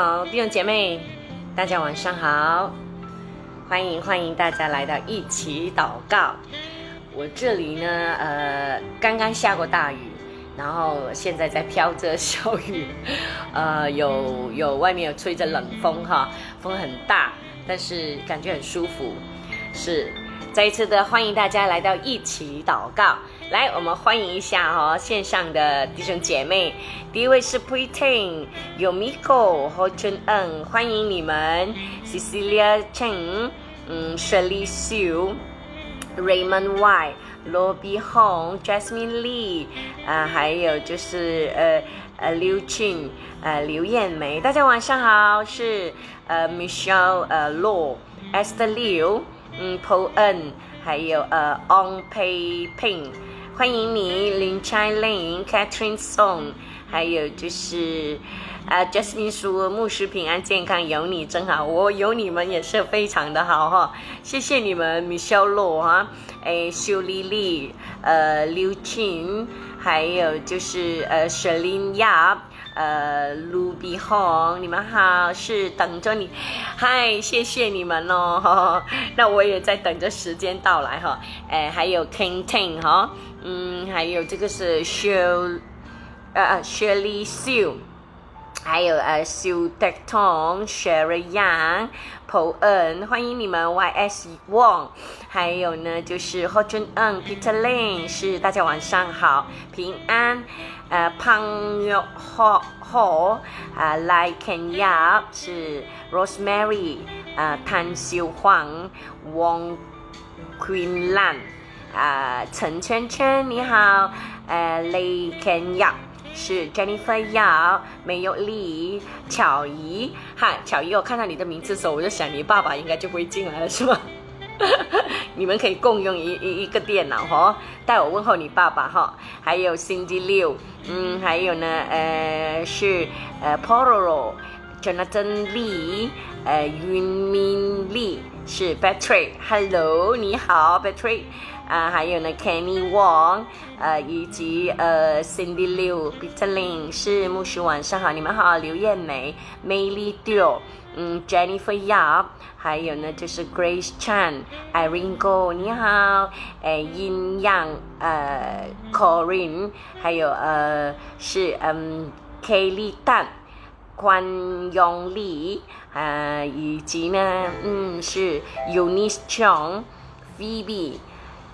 好，弟兄姐妹，大家晚上好，欢迎欢迎大家来到一起祷告。我这里呢，呃，刚刚下过大雨，然后现在在飘着小雨，呃，有有外面有吹着冷风哈，风很大，但是感觉很舒服。是，再一次的欢迎大家来到一起祷告。来，我们欢迎一下哈线上的弟兄姐妹。第一位是 Pretend，有 Miko 和 Jun N，欢迎你们。Cecilia Chen，嗯，Shirley Sue，Raymond Y，罗碧红，Jasmine Lee，啊，还有就是呃呃刘俊，呃刘艳梅，大家晚上好。是呃 Michelle，呃 Law，Esther Liu，嗯 Paul N，还有呃，Ong Pei Ping。欢迎你，林 Chai Lin、Catherine Song，还有就是啊，Jasmine 说牧师平安健康，有你真好，我有你们也是非常的好哈，谢谢你们米小洛哈，哎，秀丽丽，呃，刘青，还有就是呃，Shelin Yap。呃，卢比红，你们好，是等着你，嗨，谢谢你们哦，那我也在等着时间到来哈，哎，还有 King Ting 哈，嗯，还有这个是 Shirley，呃，Shirley Sue，还有呃，Sue Dekton、Sherry Yang、Po En，欢迎你们，YS Wong，还有呢就是 Ho Jun Eng、Peter Lin，是大家晚上好，平安。呃，Pang Yo Ho Ho，啊，Lai Ken Yap 是 Rosemary，呃，Tan Xiu Huang、Wong Queen Lan，啊、呃，陈圈圈你好，呃，Lai Ken Yap。是 Jennifer Yao，没有李巧怡，哈，巧怡，我看到你的名字的时候，我就想你爸爸应该就不会进来了，是吗？你们可以共用一一一个电脑哈，代我问候你爸爸哈，还有 Cindy Liu，嗯，还有呢，呃，是呃 Pororo，Jonathan Lee，呃云明丽是 Patrick，Hello，你好 Patrick，啊，还有呢 Kenny Wong，呃，以及呃 Cindy Liu，Peter Ling 是牧师晚上好，你们好，刘艳梅，Mayly Dio。嗯，Jennifer Yap，还有呢就是 Grace Chan，Irene Go，你好，诶，阴阳，呃，Corinne，还有呃是嗯，Kelly Tan，关永丽，呃，以及呢，嗯，是 Eunice Chong，Phoebe。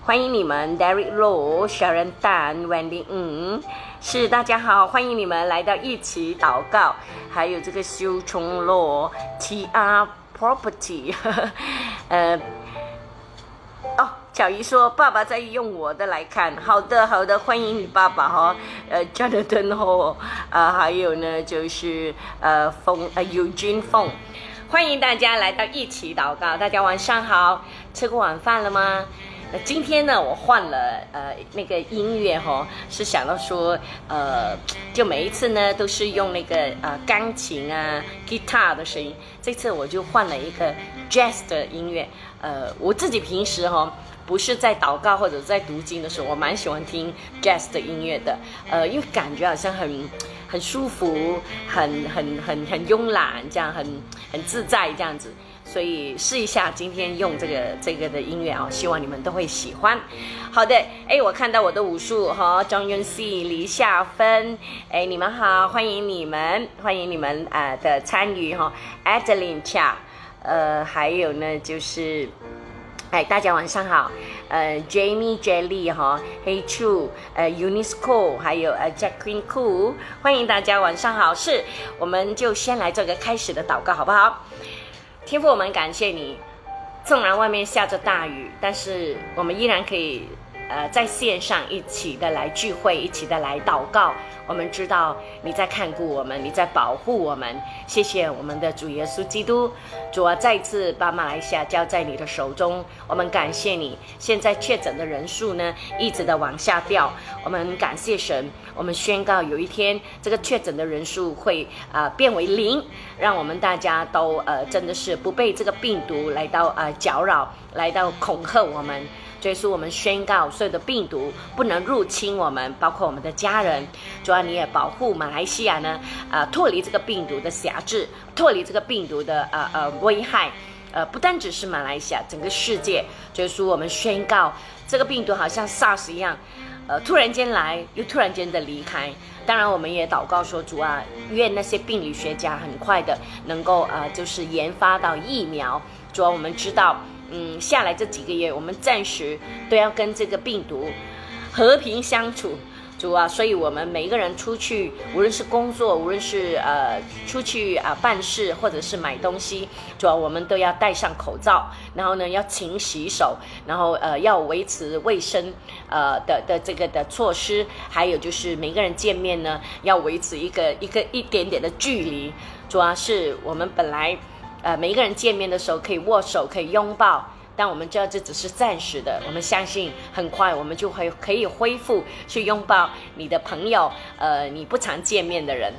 欢迎你们，Derek Low、Sharon Dan、Wendy 嗯，是大家好，欢迎你们来到一起祷告，还有这个修崇罗 TR Property，呃，哦，小姨说爸爸在用我的来看，好的好的，欢迎你爸爸哈，呃，Jonathan 哈，啊，还有呢就是呃风呃 Eugene 凤，欢迎大家来到一起祷告，大家晚上好，吃过晚饭了吗？今天呢，我换了呃那个音乐哈，是想到说呃，就每一次呢都是用那个呃钢琴啊、guitar 的声音，这次我就换了一个 jazz 的音乐。呃，我自己平时哈不是在祷告或者在读经的时候，我蛮喜欢听 jazz 的音乐的。呃，因为感觉好像很很舒服，很很很很慵懒，这样很很自在这样子。所以试一下今天用这个这个的音乐啊，希望你们都会喜欢。好的，哎，我看到我的武术哈，张云 C、李夏芬，哎，你们好，欢迎你们，欢迎你们啊的参与哈，Adeline Cha，呃，还有呢就是，哎，大家晚上好，呃，Jamie Jelly 哈，Hey Chu，呃，Unisco，还有呃 Jack Queen Cool，欢迎大家晚上好，是，我们就先来做个开始的祷告，好不好？天父，我们感谢你。纵然外面下着大雨，但是我们依然可以，呃，在线上一起的来聚会，一起的来祷告。我们知道你在看顾我们，你在保护我们。谢谢我们的主耶稣基督。主啊，再次把马来西亚交在你的手中。我们感谢你。现在确诊的人数呢，一直的往下掉。我们感谢神。我们宣告，有一天这个确诊的人数会啊变为零，让我们大家都呃真的是不被这个病毒来到啊搅扰，来到恐吓我们。所以说我们宣告所有的病毒不能入侵我们，包括我们的家人。主要你也保护马来西亚呢，啊，脱离这个病毒的辖制，脱离这个病毒的呃呃危害。呃，不单只是马来西亚，整个世界，就是说我们宣告这个病毒好像 SARS 一样，呃，突然间来，又突然间的离开。当然，我们也祷告说，主啊，愿那些病理学家很快的能够呃，就是研发到疫苗。主要我们知道，嗯，下来这几个月，我们暂时都要跟这个病毒和平相处。主啊，所以我们每一个人出去，无论是工作，无论是呃出去啊办事，或者是买东西，主要我们都要戴上口罩，然后呢要勤洗手，然后呃要维持卫生呃的的这个的措施，还有就是每个人见面呢要维持一个一个一点点的距离。主要是我们本来呃每一个人见面的时候可以握手，可以拥抱。但我们知道这只是暂时的，我们相信很快我们就会可以恢复去拥抱你的朋友，呃，你不常见面的人。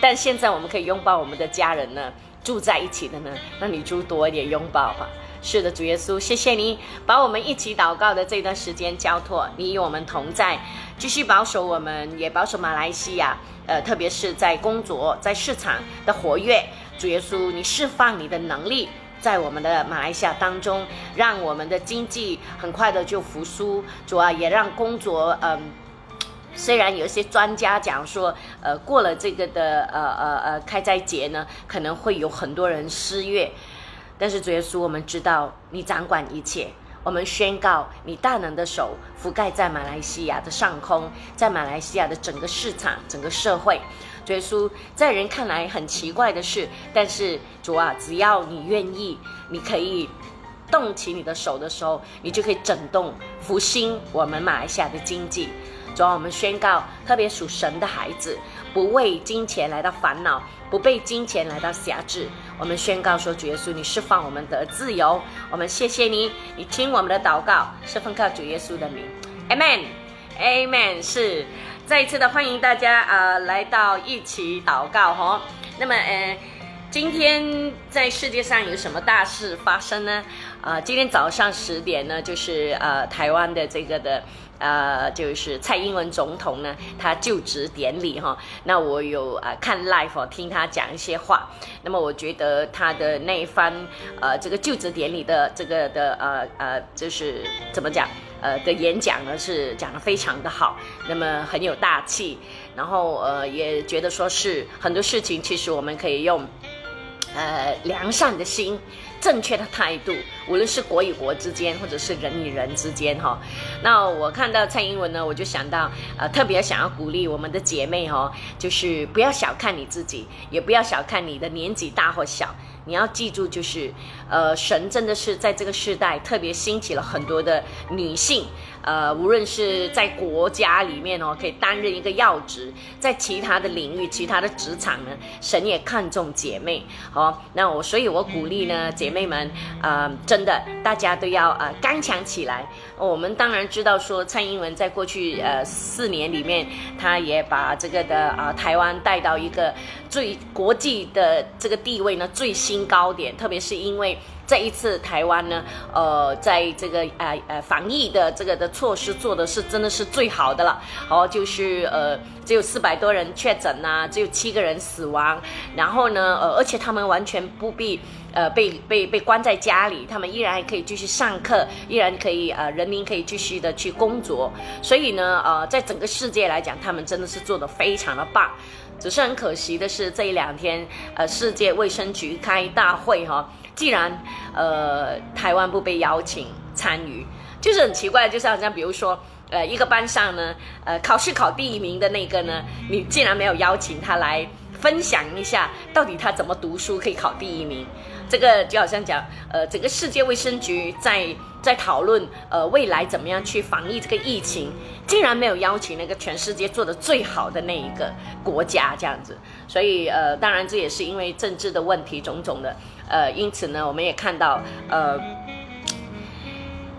但现在我们可以拥抱我们的家人呢，住在一起的呢，那你就多一点拥抱吧。是的，主耶稣，谢谢你把我们一起祷告的这段时间交托，你与我们同在，继续保守我们，也保守马来西亚，呃，特别是在工作在市场的活跃。主耶稣，你释放你的能力。在我们的马来西亚当中，让我们的经济很快的就复苏，主要也让工作，嗯，虽然有一些专家讲说，呃，过了这个的，呃呃呃，开斋节呢，可能会有很多人失业，但是主耶稣，我们知道你掌管一切。我们宣告，你大能的手覆盖在马来西亚的上空，在马来西亚的整个市场、整个社会。耶稣，在人看来很奇怪的事，但是主啊，只要你愿意，你可以动起你的手的时候，你就可以整动复兴我们马来西亚的经济。主啊，我们宣告，特别属神的孩子，不为金钱来到烦恼。不被金钱来到辖制，我们宣告说：主耶稣，你释放我们的自由。我们谢谢你，你听我们的祷告，是奉靠主耶稣的名，Amen，Amen。是再一次的欢迎大家啊，来到一起祷告哈。那么呃，今天在世界上有什么大事发生呢？啊，今天早上十点呢，就是呃台湾的这个的。呃，就是蔡英文总统呢，他就职典礼哈，那我有啊看 live 哦听他讲一些话，那么我觉得他的那一番呃这个就职典礼的这个的呃呃就是怎么讲呃的演讲呢是讲的非常的好，那么很有大气，然后呃也觉得说是很多事情其实我们可以用呃良善的心。正确的态度，无论是国与国之间，或者是人与人之间，哈。那我看到蔡英文呢，我就想到，呃，特别想要鼓励我们的姐妹，哈，就是不要小看你自己，也不要小看你的年纪大或小。你要记住，就是，呃，神真的是在这个时代特别兴起了很多的女性，呃，无论是在国家里面哦，可以担任一个要职，在其他的领域、其他的职场呢，神也看重姐妹，好，那我，所以我鼓励呢，姐妹们，呃，真的，大家都要呃刚强起来。我们当然知道说，蔡英文在过去呃四年里面，他也把这个的啊台湾带到一个最国际的这个地位呢，最。新高点，特别是因为这一次台湾呢，呃，在这个呃呃防疫的这个的措施做的是真的是最好的了。哦，就是呃只有四百多人确诊呐，只有七个人死亡。然后呢，呃，而且他们完全不必呃被被被关在家里，他们依然还可以继续上课，依然可以呃人民可以继续的去工作。所以呢，呃，在整个世界来讲，他们真的是做的非常的棒。只是很可惜的是，这一两天，呃，世界卫生局开大会哈，既然呃台湾不被邀请参与，就是很奇怪，就是好像比如说，呃，一个班上呢，呃，考试考第一名的那个呢，你竟然没有邀请他来分享一下，到底他怎么读书可以考第一名。这个就好像讲，呃，整个世界卫生局在在讨论，呃，未来怎么样去防疫这个疫情，竟然没有邀请那个全世界做的最好的那一个国家这样子，所以呃，当然这也是因为政治的问题种种的，呃，因此呢，我们也看到，呃，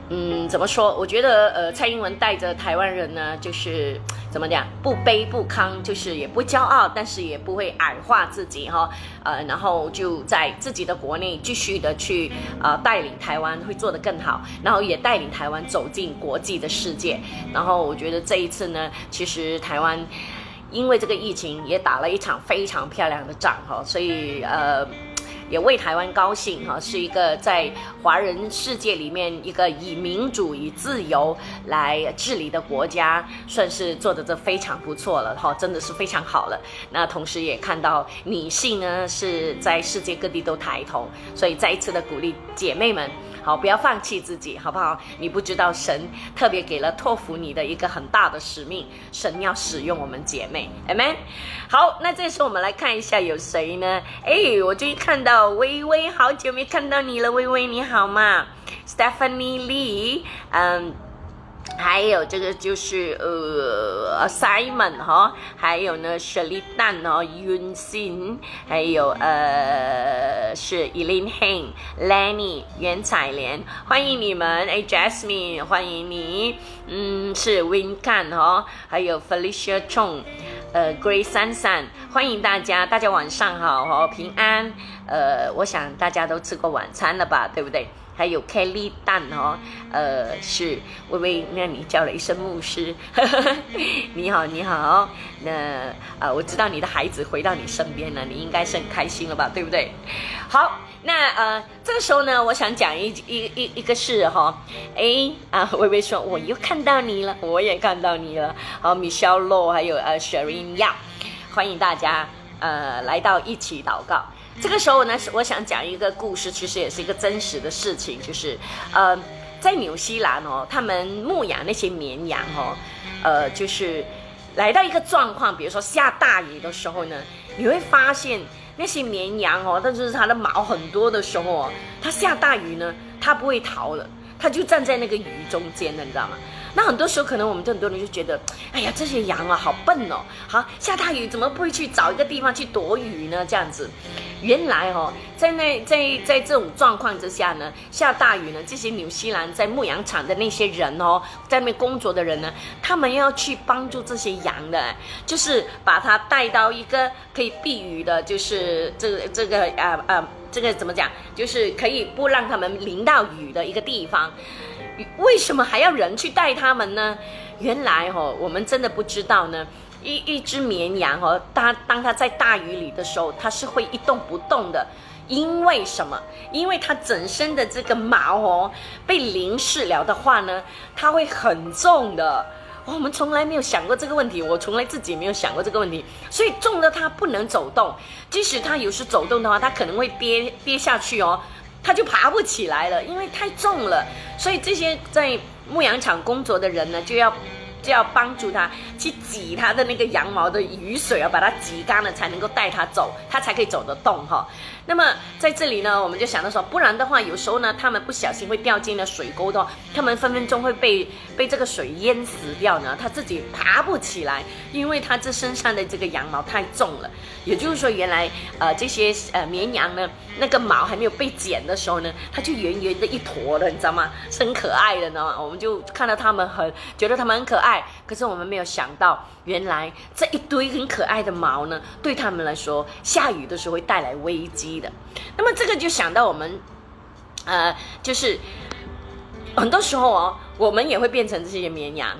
嗯，怎么说？我觉得呃，蔡英文带着台湾人呢，就是。怎么讲？不卑不亢，就是也不骄傲，但是也不会矮化自己哈。呃，然后就在自己的国内继续的去呃带领台湾会做得更好，然后也带领台湾走进国际的世界。然后我觉得这一次呢，其实台湾因为这个疫情也打了一场非常漂亮的仗哈，所以呃。也为台湾高兴哈，是一个在华人世界里面一个以民主、与自由来治理的国家，算是做的这非常不错了哈，真的是非常好了。那同时也看到女性呢是在世界各地都抬头，所以再一次的鼓励姐妹们。好，不要放弃自己，好不好？你不知道神特别给了托付你的一个很大的使命，神要使用我们姐妹，amen。好，那这时候我们来看一下有谁呢？哎，我就一看到微微，好久没看到你了，微微你好吗？Stephanie Lee，嗯。还有这个就是呃，Simon 哈，还有呢，Shirley Dan 哦，Yun Xin，还有呃是 Eileen Heng，Lenny 袁彩莲，欢迎你们，哎，Jasmine 欢迎你，嗯，是 Win Kan 哈，还有 Felicia Chong，呃，Grace 珊珊，欢迎大家，大家晚上好哈，平安，呃，我想大家都吃过晚餐了吧，对不对？还有 Kelly 蛋哦，呃，是微微，那你叫了一声牧师，你好，你好，那啊，我知道你的孩子回到你身边了，你应该是很开心了吧，对不对？好，那呃，这个时候呢，我想讲一一一一个事哈，哎啊，微微说我又看到你了，我也看到你了，好，Michelle Lo，还有呃 s h e r i n Yang，欢迎大家呃来到一起祷告。这个时候呢，我想讲一个故事，其实也是一个真实的事情，就是，呃，在纽西兰哦，他们牧养那些绵羊哦，呃，就是来到一个状况，比如说下大雨的时候呢，你会发现那些绵羊哦，它就是它的毛很多的时候哦，它下大雨呢，它不会逃了，它就站在那个雨中间的，你知道吗？那很多时候，可能我们很多人就觉得，哎呀，这些羊啊，好笨哦！好，下大雨怎么不会去找一个地方去躲雨呢？这样子，原来哦，在那在在这种状况之下呢，下大雨呢，这些纽西兰在牧羊场的那些人哦，在那边工作的人呢，他们要去帮助这些羊的，就是把它带到一个可以避雨的，就是这个这个啊啊，这个怎么讲？就是可以不让他们淋到雨的一个地方。为什么还要人去带他们呢？原来哦，我们真的不知道呢。一一只绵羊哦，它当它在大雨里的时候，它是会一动不动的。因为什么？因为它整身的这个毛哦，被淋湿了的话呢，它会很重的。我们从来没有想过这个问题，我从来自己没有想过这个问题。所以重的它不能走动，即使它有时走动的话，它可能会跌跌下去哦。他就爬不起来了，因为太重了。所以这些在牧羊场工作的人呢，就要就要帮助他去挤他的那个羊毛的雨水啊，把它挤干了，才能够带他走，他才可以走得动哈。那么在这里呢，我们就想到说，不然的话，有时候呢，他们不小心会掉进了水沟的话，他们分分钟会被被这个水淹死掉呢。他自己爬不起来，因为他这身上的这个羊毛太重了。也就是说，原来呃这些呃绵羊呢，那个毛还没有被剪的时候呢，它就圆圆的一坨的，你知道吗？是很可爱的呢。我们就看到它们很觉得它们很可爱，可是我们没有想到，原来这一堆很可爱的毛呢，对他们来说，下雨的时候会带来危机。的，那么这个就想到我们，呃，就是很多时候哦，我们也会变成这些绵羊。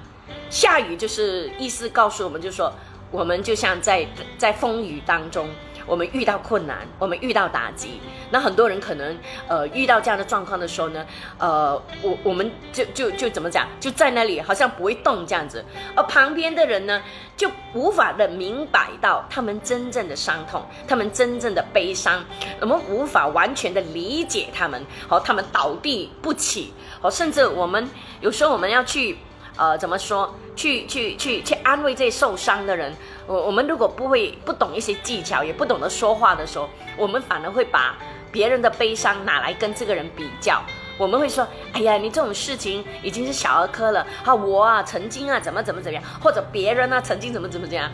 下雨就是意思告诉我们，就说，我们就像在在风雨当中。我们遇到困难，我们遇到打击，那很多人可能，呃，遇到这样的状况的时候呢，呃，我我们就就就怎么讲，就在那里好像不会动这样子，而旁边的人呢，就无法的明白到他们真正的伤痛，他们真正的悲伤，我们无法完全的理解他们，好，他们倒地不起，好，甚至我们有时候我们要去。呃，怎么说？去去去去安慰这些受伤的人。我我们如果不会不懂一些技巧，也不懂得说话的时候，我们反而会把别人的悲伤拿来跟这个人比较。我们会说：“哎呀，你这种事情已经是小儿科了。”啊，我啊曾经啊怎么怎么怎么样，或者别人呢曾经怎么怎么怎样。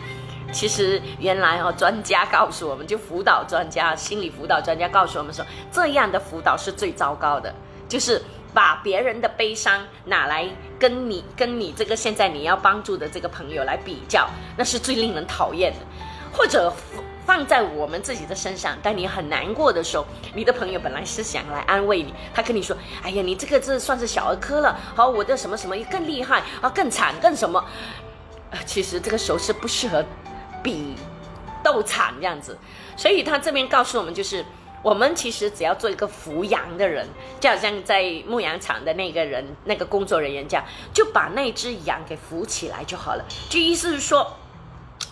其实原来哦，专家告诉我们就 辅导专家、心理辅导专家告诉我们说，这样的辅导是最糟糕的，就是。把别人的悲伤拿来跟你跟你这个现在你要帮助的这个朋友来比较，那是最令人讨厌的。或者放在我们自己的身上，当你很难过的时候，你的朋友本来是想来安慰你，他跟你说：“哎呀，你这个这算是小儿科了，好，我的什么什么更厉害啊，更惨更什么？” 其实这个时候是不适合比斗惨这样子。所以他这边告诉我们，就是我们其实只要做一个扶羊的人，就好像在牧羊场的那个人、那个工作人员这样，就把那只羊给扶起来就好了。就意思是说。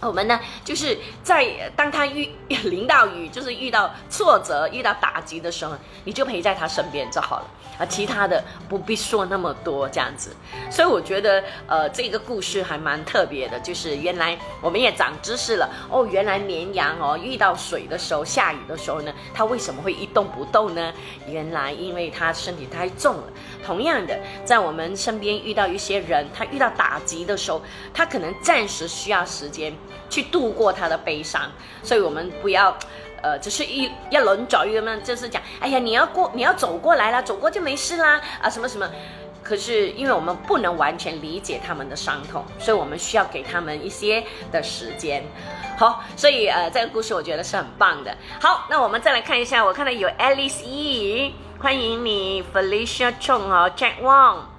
我们呢，就是在当他遇淋到雨，就是遇到挫折、遇到打击的时候，你就陪在他身边就好了啊。其他的不必说那么多这样子。所以我觉得，呃，这个故事还蛮特别的，就是原来我们也长知识了哦。原来绵羊哦，遇到水的时候、下雨的时候呢，它为什么会一动不动呢？原来因为它身体太重了。同样的，在我们身边遇到一些人，他遇到打击的时候，他可能暂时需要时间。去度过他的悲伤，所以我们不要，呃，只是一一轮走一轮，就是讲，哎呀，你要过，你要走过来了，走过就没事啦，啊，什么什么。可是因为我们不能完全理解他们的伤痛，所以我们需要给他们一些的时间。好，所以呃，这个故事我觉得是很棒的。好，那我们再来看一下，我看到有 Alice E，欢迎你，Felicia Chong 哦，Jack Wang。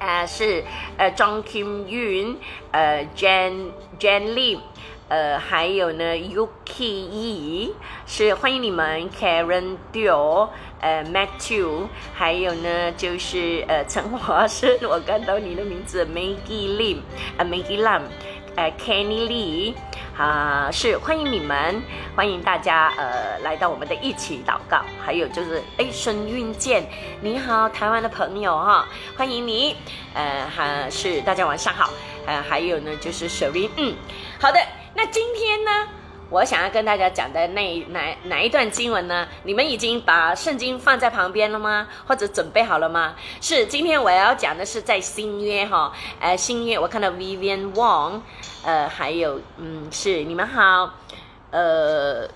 啊，是呃张庆云呃 Jan Jan Lim，呃还有呢 Yuki Yi，是欢迎你们 Karen Dio，呃 Matthew，还有呢就是呃陈华生，我看到你的名字 Maggie Lim，呃 Maggie Lam，呃 Kenny Lee。啊，是欢迎你们，欢迎大家呃来到我们的一起祷告。还有就是哎，孙运健，你好，台湾的朋友哈，欢迎你。呃，还是大家晚上好。呃，还有呢就是 Sherry，，嗯，好的。那今天呢，我想要跟大家讲的那哪哪一段经文呢？你们已经把圣经放在旁边了吗？或者准备好了吗？是，今天我要讲的是在新约哈，呃，新约我看到 Vivian Wong。呃，还有，嗯，是你们好，呃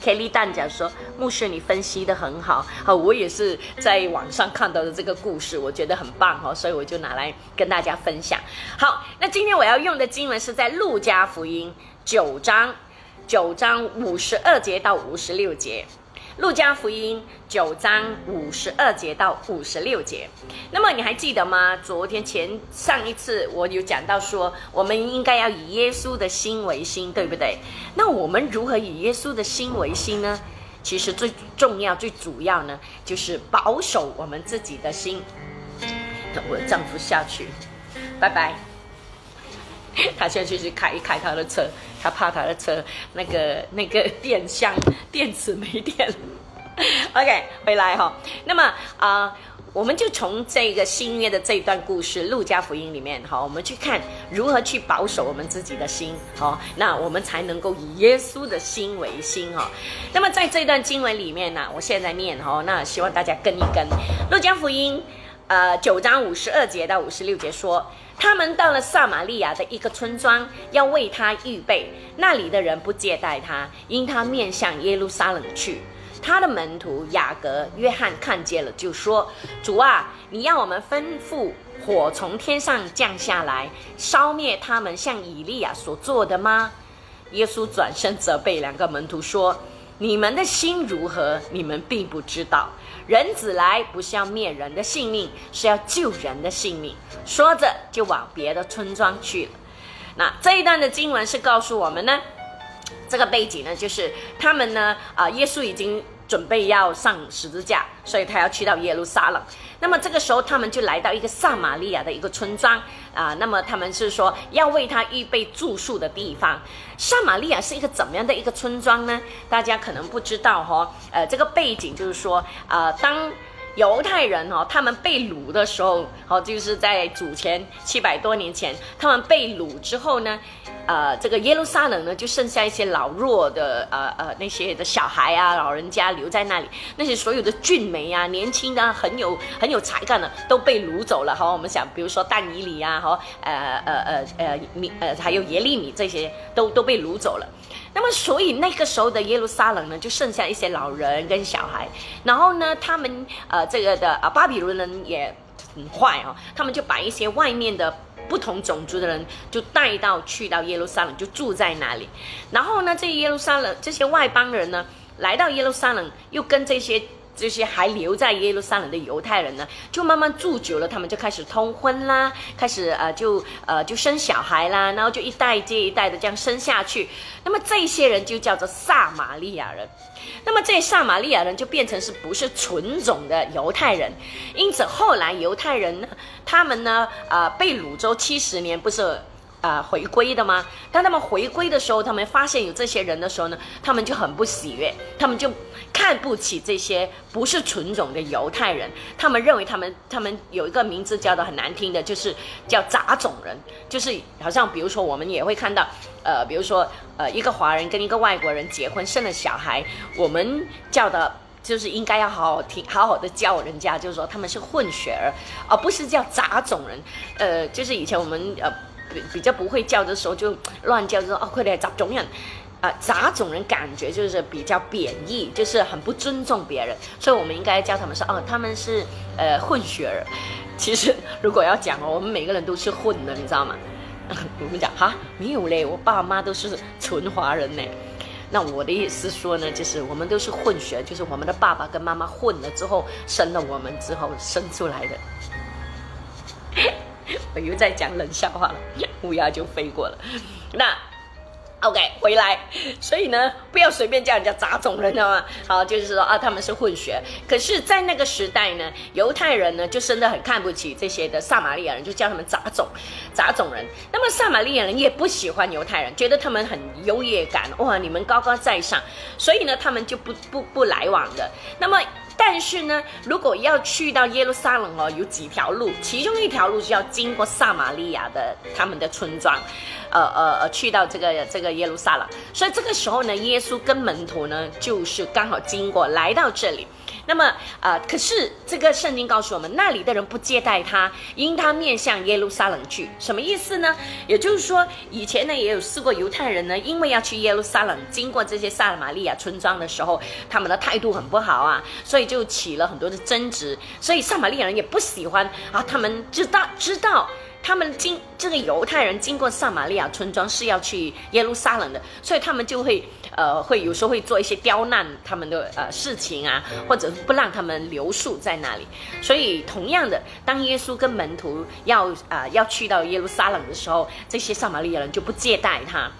，Kelly 蛋讲说，牧师你分析的很好，好，我也是在网上看到的这个故事，我觉得很棒哈，所以我就拿来跟大家分享。好，那今天我要用的经文是在路加福音九章九章五十二节到五十六节。路加福音九章五十二节到五十六节，那么你还记得吗？昨天前上一次我有讲到说，我们应该要以耶稣的心为心，对不对？那我们如何以耶稣的心为心呢？其实最重要、最主要呢，就是保守我们自己的心。我丈夫下去，拜拜。他现在去开一开他的车。他怕他的车那个那个电箱电池没电了。OK，回来哈。那么啊，我们就从这个新约的这一段故事《路加福音》里面哈，我们去看如何去保守我们自己的心哈，那我们才能够以耶稣的心为心哈。那么在这段经文里面呢，我现在念哈，那希望大家跟一跟《路加福音》呃九章五十二节到五十六节说。他们到了撒玛利亚的一个村庄，要为他预备。那里的人不接待他，因他面向耶路撒冷去。他的门徒雅各、约翰看见了，就说：“主啊，你要我们吩咐火从天上降下来，烧灭他们，像以利亚所做的吗？”耶稣转身责备两个门徒说：“你们的心如何？你们并不知道。”人子来不是要灭人的性命，是要救人的性命。说着就往别的村庄去了。那这一段的经文是告诉我们呢，这个背景呢，就是他们呢，啊，耶稣已经准备要上十字架，所以他要去到耶路撒冷。那么这个时候，他们就来到一个撒玛利亚的一个村庄啊。那么他们是说要为他预备住宿的地方。撒玛利亚是一个怎么样的一个村庄呢？大家可能不知道哈。呃，这个背景就是说，呃，当犹太人哦，他们被掳的时候，哦，就是在祖前七百多年前，他们被掳之后呢。呃，这个耶路撒冷呢，就剩下一些老弱的，呃呃，那些的小孩啊，老人家留在那里。那些所有的俊美啊，年轻的很有很有才干的，都被掳走了。好，我们想，比如说但以里啊，哈，呃呃呃呃米呃，还有耶利米这些，都都被掳走了。那么，所以那个时候的耶路撒冷呢，就剩下一些老人跟小孩。然后呢，他们呃，这个的啊，巴比伦人也很坏哦，他们就把一些外面的不同种族的人就带到去到耶路撒冷，就住在那里。然后呢，这耶路撒冷这些外邦人呢，来到耶路撒冷，又跟这些。这些还留在耶路撒冷的犹太人呢，就慢慢住久了，他们就开始通婚啦，开始呃就呃就生小孩啦，然后就一代接一代的这样生下去。那么这些人就叫做撒玛利亚人。那么这撒玛利亚人就变成是不是纯种的犹太人？因此后来犹太人呢，他们呢呃被掳州七十年，不是。啊，回归的吗？当他们回归的时候，他们发现有这些人的时候呢，他们就很不喜悦，他们就看不起这些不是纯种的犹太人。他们认为他们他们有一个名字叫的很难听的，就是叫杂种人，就是好像比如说我们也会看到，呃，比如说呃一个华人跟一个外国人结婚生了小孩，我们叫的就是应该要好好听好好的教人家，就是说他们是混血儿，而不是叫杂种人。呃，就是以前我们呃。比较不会叫的时候就乱叫，就说哦，快点杂种人，啊，杂种人感觉就是比较贬义，就是很不尊重别人，所以我们应该叫他们说哦，他们是呃混血儿。其实如果要讲哦，我们每个人都是混的，你知道吗？我们讲哈，没有嘞，我爸妈都是纯华人呢。那我的意思说呢，就是我们都是混血，就是我们的爸爸跟妈妈混了之后生了我们之后生出来的。我又在讲冷笑话了，乌鸦就飞过了。那 OK 回来，所以呢，不要随便叫人家杂种人，知道吗？好，就是说啊，他们是混血。可是，在那个时代呢，犹太人呢就真的很看不起这些的撒玛利亚人，就叫他们杂种，杂种人。那么撒玛利亚人也不喜欢犹太人，觉得他们很优越感，哇，你们高高在上，所以呢，他们就不不不来往的。那么。但是呢，如果要去到耶路撒冷哦，有几条路，其中一条路是要经过撒玛利亚的他们的村庄，呃呃呃，去到这个这个耶路撒冷。所以这个时候呢，耶稣跟门徒呢，就是刚好经过来到这里。那么啊，可是这个圣经告诉我们，那里的人不接待他，因他面向耶路撒冷去。什么意思呢？也就是说，以前呢也有试过犹太人呢，因为要去耶路撒冷，经过这些撒玛利亚村庄的时候，他们的态度很不好啊，所以就起了很多的争执。所以撒玛利亚人也不喜欢啊，他们知道知道。他们经这个犹太人经过撒玛利亚村庄是要去耶路撒冷的，所以他们就会呃会有时候会做一些刁难他们的呃事情啊，或者不让他们留宿在那里。所以同样的，当耶稣跟门徒要啊要去到耶路撒冷的时候，这些撒玛利亚人就不接待他。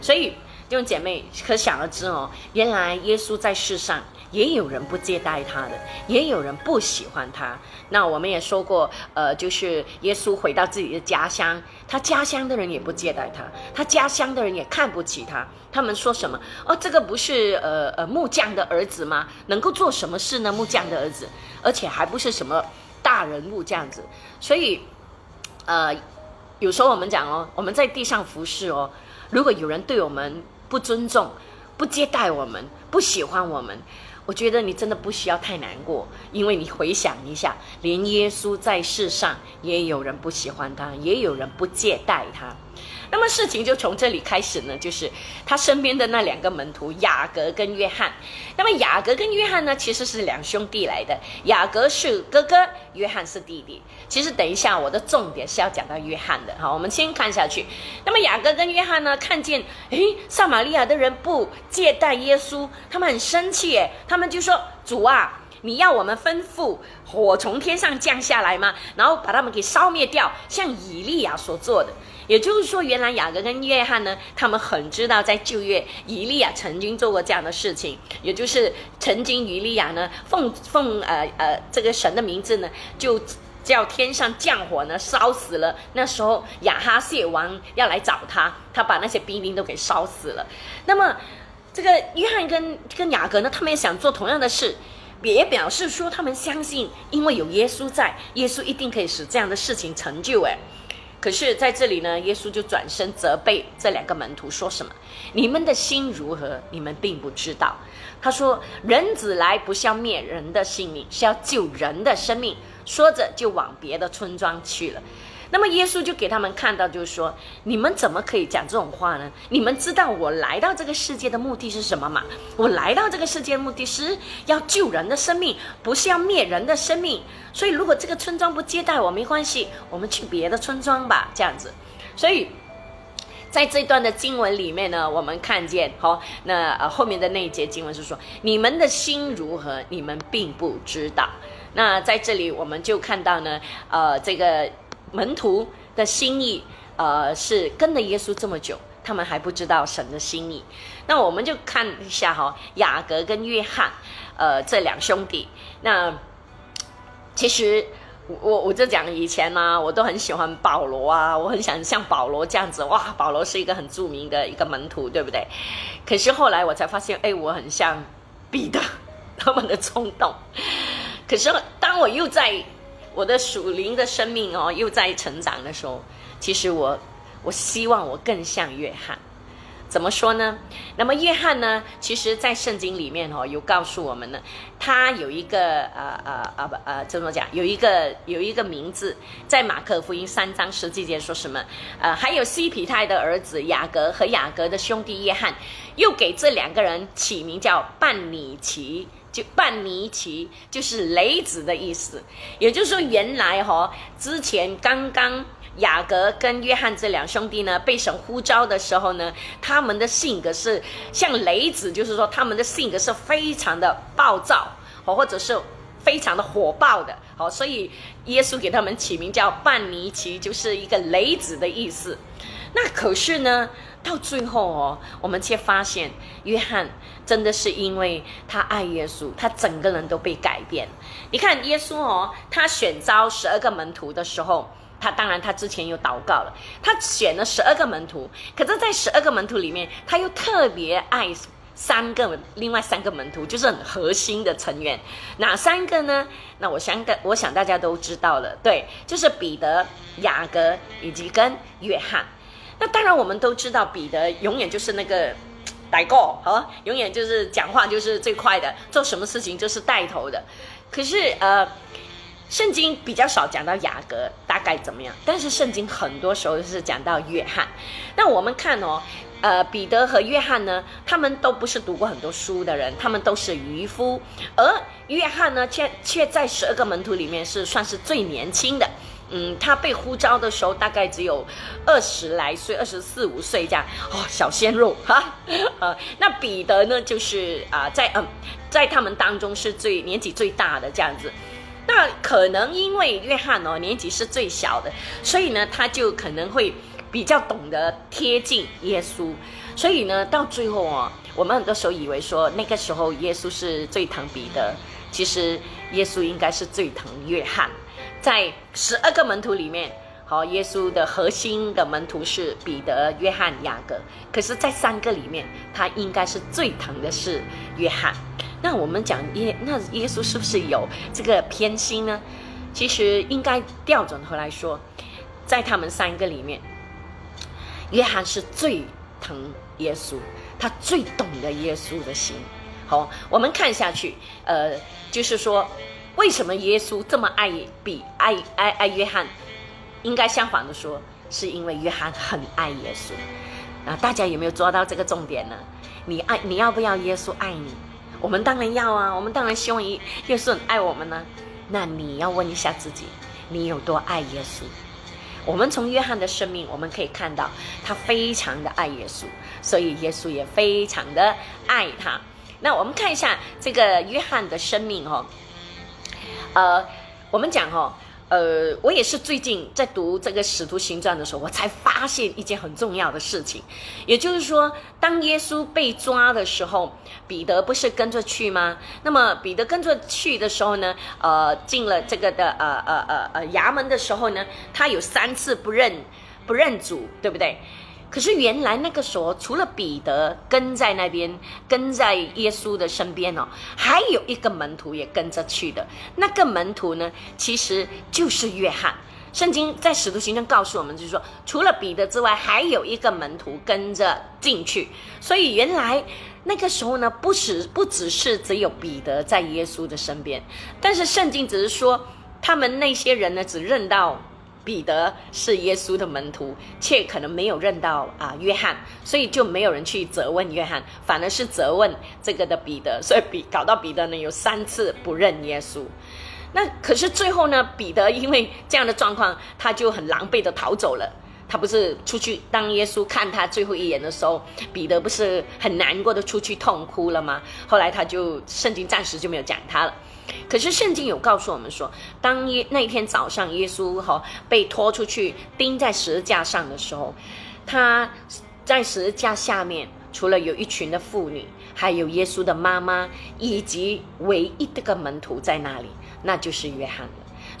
所以弟兄姐妹可想而知哦，原来耶稣在世上。也有人不接待他的，也有人不喜欢他。那我们也说过，呃，就是耶稣回到自己的家乡，他家乡的人也不接待他，他家乡的人也看不起他。他们说什么？哦，这个不是呃呃木匠的儿子吗？能够做什么事呢？木匠的儿子，而且还不是什么大人物这样子。所以，呃，有时候我们讲哦，我们在地上服侍哦，如果有人对我们不尊重、不接待我们、不喜欢我们。我觉得你真的不需要太难过，因为你回想一下，连耶稣在世上也有人不喜欢他，也有人不接待他。那么事情就从这里开始呢，就是他身边的那两个门徒雅各跟约翰。那么雅各跟约翰呢，其实是两兄弟来的，雅各是哥哥，约翰是弟弟。其实等一下我的重点是要讲到约翰的，好，我们先看下去。那么雅各跟约翰呢，看见诶，撒玛利亚的人不接待耶稣，他们很生气，诶，他们就说主啊。你要我们吩咐火从天上降下来吗？然后把他们给烧灭掉，像以利亚所做的。也就是说，原来雅各跟约翰呢，他们很知道在旧约以利亚曾经做过这样的事情，也就是曾经以利亚呢奉奉呃呃这个神的名字呢，就叫天上降火呢烧死了。那时候亚哈谢王要来找他，他把那些兵丁都给烧死了。那么这个约翰跟跟雅各呢，他们也想做同样的事。也表示说，他们相信，因为有耶稣在，耶稣一定可以使这样的事情成就。哎，可是在这里呢，耶稣就转身责备这两个门徒，说什么？你们的心如何？你们并不知道。他说：“人子来不是要灭人的性命，是要救人的生命。”说着就往别的村庄去了。那么耶稣就给他们看到，就是说，你们怎么可以讲这种话呢？你们知道我来到这个世界的目的是什么吗？我来到这个世界的目的是要救人的生命，不是要灭人的生命。所以，如果这个村庄不接待我，没关系，我们去别的村庄吧，这样子。所以。在这段的经文里面呢，我们看见，好，那呃后面的那一节经文是说，你们的心如何，你们并不知道。那在这里我们就看到呢，呃，这个门徒的心意，呃，是跟了耶稣这么久，他们还不知道神的心意。那我们就看一下哈，雅各跟约翰，呃，这两兄弟，那其实。我我就讲以前呢，我都很喜欢保罗啊，我很想像保罗这样子哇，保罗是一个很著名的一个门徒，对不对？可是后来我才发现，哎，我很像彼得，他们的冲动。可是当我又在我的属灵的生命哦，又在成长的时候，其实我我希望我更像约翰。怎么说呢？那么约翰呢？其实，在圣经里面哦，有告诉我们呢，他有一个呃呃呃不呃怎么讲？有一个有一个名字，在马可福音三章十几节说什么？呃，还有西皮泰的儿子雅各和雅各的兄弟约翰，又给这两个人起名叫半尼奇，就半尼奇就是雷子的意思。也就是说，原来哈之前刚刚。雅各跟约翰这两兄弟呢，被神呼召的时候呢，他们的性格是像雷子，就是说他们的性格是非常的暴躁，哦，或者是非常的火爆的，好，所以耶稣给他们起名叫半尼奇，就是一个雷子的意思。那可是呢，到最后哦，我们却发现约翰真的是因为他爱耶稣，他整个人都被改变。你看耶稣哦，他选召十二个门徒的时候。他当然，他之前有祷告了。他选了十二个门徒，可是，在十二个门徒里面，他又特别爱三个，另外三个门徒就是很核心的成员。哪三个呢？那我想，我想大家都知道了。对，就是彼得、雅各以及跟约翰。那当然，我们都知道，彼得永远就是那个带过，好，永远就是讲话就是最快的，做什么事情就是带头的。可是，呃。圣经比较少讲到雅各大概怎么样，但是圣经很多时候是讲到约翰。那我们看哦，呃，彼得和约翰呢，他们都不是读过很多书的人，他们都是渔夫，而约翰呢，却却在十二个门徒里面是算是最年轻的。嗯，他被呼召的时候大概只有二十来岁，二十四五岁这样哦，小鲜肉 哈。呃，那彼得呢，就是啊，在嗯，在他们当中是最年纪最大的这样子。那可能因为约翰哦年纪是最小的，所以呢他就可能会比较懂得贴近耶稣，所以呢到最后哦，我们很多时候以为说那个时候耶稣是最疼彼得，其实耶稣应该是最疼约翰。在十二个门徒里面，好，耶稣的核心的门徒是彼得、约翰、雅各，可是，在三个里面，他应该是最疼的是约翰。那我们讲耶，那耶稣是不是有这个偏心呢？其实应该调转回来说，在他们三个里面，约翰是最疼耶稣，他最懂得耶稣的心。好，我们看下去，呃，就是说，为什么耶稣这么爱比爱爱爱约翰？应该相反的说，是因为约翰很爱耶稣。啊，大家有没有抓到这个重点呢？你爱你要不要耶稣爱你？我们当然要啊，我们当然希望耶耶稣很爱我们呢。那你要问一下自己，你有多爱耶稣？我们从约翰的生命，我们可以看到他非常的爱耶稣，所以耶稣也非常的爱他。那我们看一下这个约翰的生命哦，呃，我们讲哦。呃，我也是最近在读这个《使徒行传》的时候，我才发现一件很重要的事情，也就是说，当耶稣被抓的时候，彼得不是跟着去吗？那么彼得跟着去的时候呢，呃，进了这个的呃呃呃呃衙门的时候呢，他有三次不认不认主，对不对？可是原来那个时候，除了彼得跟在那边，跟在耶稣的身边哦，还有一个门徒也跟着去的。那个门徒呢，其实就是约翰。圣经在使徒行传告诉我们，就是说，除了彼得之外，还有一个门徒跟着进去。所以原来那个时候呢，不只不只是只有彼得在耶稣的身边，但是圣经只是说，他们那些人呢，只认到彼得是耶稣的门徒，却可能没有认到啊约翰，所以就没有人去责问约翰，反而是责问这个的彼得，所以比搞到彼得呢有三次不认耶稣。那可是最后呢，彼得因为这样的状况，他就很狼狈的逃走了。他不是出去当耶稣看他最后一眼的时候，彼得不是很难过的出去痛哭了吗？后来他就圣经暂时就没有讲他了。可是圣经有告诉我们说，当耶那天早上耶稣哈被拖出去钉在十字架上的时候，他在十字架下面，除了有一群的妇女，还有耶稣的妈妈以及唯一的个门徒在那里，那就是约翰。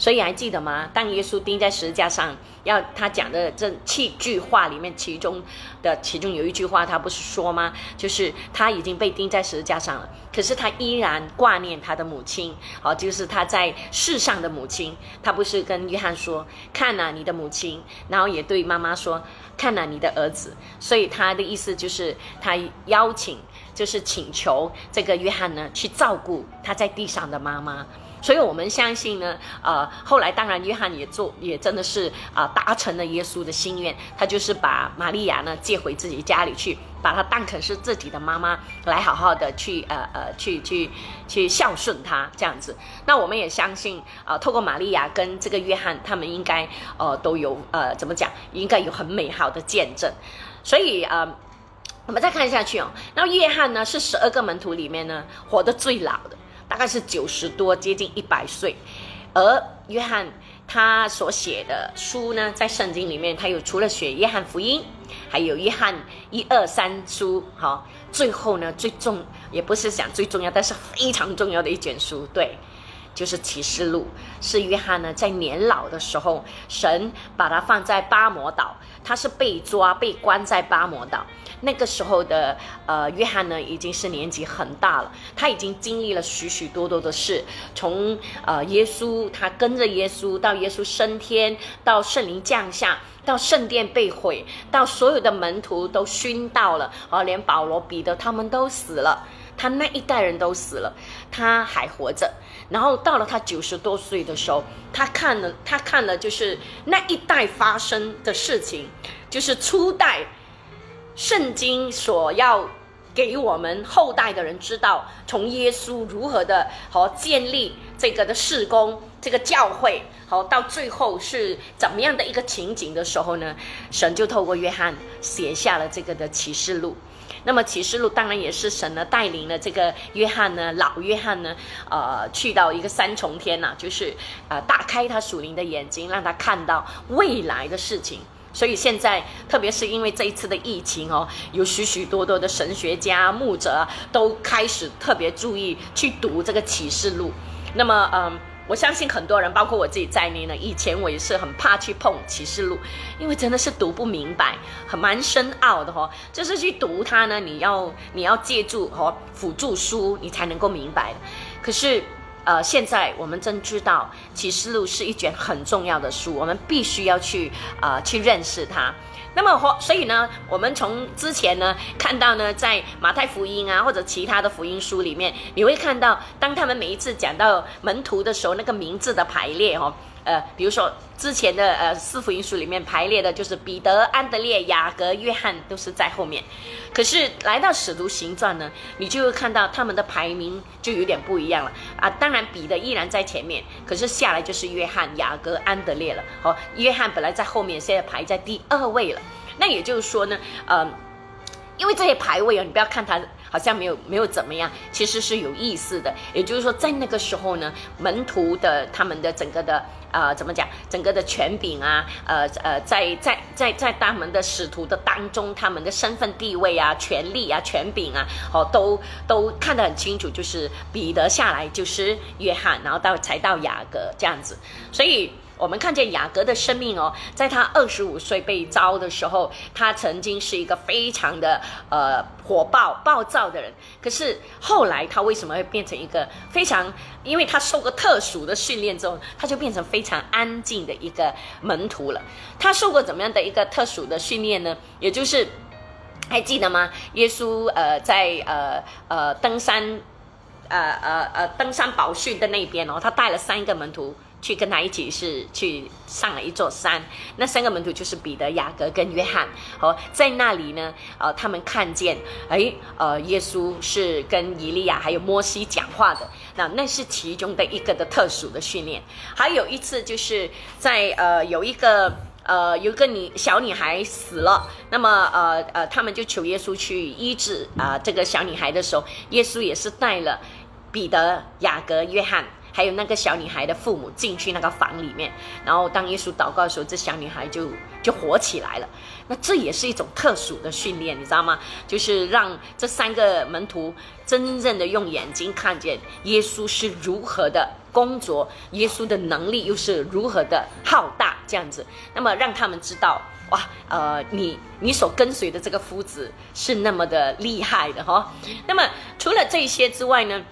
所以还记得吗？当耶稣钉在十字架上，要他讲的这七句话里面，其中的其中有一句话，他不是说吗？就是他已经被钉在十字架上了，可是他依然挂念他的母亲，哦，就是他在世上的母亲。他不是跟约翰说：“看呐，你的母亲。”然后也对妈妈说：“看呐，你的儿子。”所以他的意思就是，他邀请，就是请求这个约翰呢，去照顾他在地上的妈妈。所以我们相信呢，呃，后来当然约翰也做，也真的是啊，达成了耶稣的心愿，他就是把玛利亚呢接回自己家里去，把她当成是自己的妈妈，来好好的去呃呃去去去孝顺她这样子。那我们也相信啊，透过玛利亚跟这个约翰，他们应该呃都有呃怎么讲，应该有很美好的见证。所以呃，我们再看下去哦，那约翰呢是十二个门徒里面呢活得最老的。大概是九十多，接近一百岁，而约翰他所写的书呢，在圣经里面，他有除了写约翰福音，还有约翰一二三书，哈，最后呢，最重也不是讲最重要，但是非常重要的一卷书，对。就是启示录，是约翰呢在年老的时候，神把他放在巴摩岛，他是被抓被关在巴摩岛。那个时候的呃约翰呢已经是年纪很大了，他已经经历了许许多多的事，从呃耶稣他跟着耶稣到耶稣升天，到圣灵降下，到圣殿被毁，到所有的门徒都殉道了，而连保罗、彼得他们都死了。他那一代人都死了，他还活着。然后到了他九十多岁的时候，他看了，他看了，就是那一代发生的事情，就是初代圣经所要给我们后代的人知道，从耶稣如何的和建立这个的事工，这个教会，好到最后是怎么样的一个情景的时候呢？神就透过约翰写下了这个的启示录。那么启示录当然也是神呢带领了这个约翰呢，老约翰呢，呃，去到一个三重天呐，就是呃打开他属灵的眼睛，让他看到未来的事情。所以现在，特别是因为这一次的疫情哦，有许许多多的神学家、牧者都开始特别注意去读这个启示录。那么，嗯。我相信很多人，包括我自己在内呢。以前我也是很怕去碰启示录，因为真的是读不明白，很蛮深奥的哈。就是去读它呢，你要你要借助哦辅助书，你才能够明白。可是，呃，现在我们真知道启示录是一卷很重要的书，我们必须要去啊去认识它。那么，所以呢，我们从之前呢看到呢，在马太福音啊，或者其他的福音书里面，你会看到，当他们每一次讲到门徒的时候，那个名字的排列哦，呃，比如说之前的呃四福音书里面排列的就是彼得、安德烈、雅各、约翰都是在后面，可是来到使徒行传呢，你就会看到他们的排名就有点不一样了啊。当然彼得依然在前面，可是下来就是约翰、雅各、安德烈了。哦，约翰本来在后面，现在排在第二位了。那也就是说呢，呃，因为这些排位啊，你不要看它好像没有没有怎么样，其实是有意思的。也就是说，在那个时候呢，门徒的他们的整个的呃怎么讲，整个的权柄啊，呃呃，在在在在他们的使徒的当中，他们的身份地位啊、权力啊、权柄啊，哦，都都看得很清楚。就是彼得下来就是约翰，然后到才到雅各这样子，所以。我们看见雅各的生命哦，在他二十五岁被招的时候，他曾经是一个非常的呃火爆暴躁的人。可是后来他为什么会变成一个非常？因为他受过特殊的训练之后，他就变成非常安静的一个门徒了。他受过怎么样的一个特殊的训练呢？也就是还记得吗？耶稣呃在呃呃登山呃呃呃登山宝训的那边哦，他带了三个门徒。去跟他一起是去上了一座山。那三个门徒就是彼得、雅各跟约翰。哦，在那里呢，呃，他们看见，哎，呃，耶稣是跟以利亚还有摩西讲话的。那那是其中的一个的特殊的训练。还有一次就是在呃有一个。呃，有一个女小女孩死了，那么呃呃，他们就求耶稣去医治啊这个小女孩的时候，耶稣也是带了彼得、雅各、约翰。还有那个小女孩的父母进去那个房里面，然后当耶稣祷告的时候，这小女孩就就活起来了。那这也是一种特殊的训练，你知道吗？就是让这三个门徒真正的用眼睛看见耶稣是如何的工作，耶稣的能力又是如何的浩大，这样子。那么让他们知道，哇，呃，你你所跟随的这个夫子是那么的厉害的哈。那么除了这些之外呢？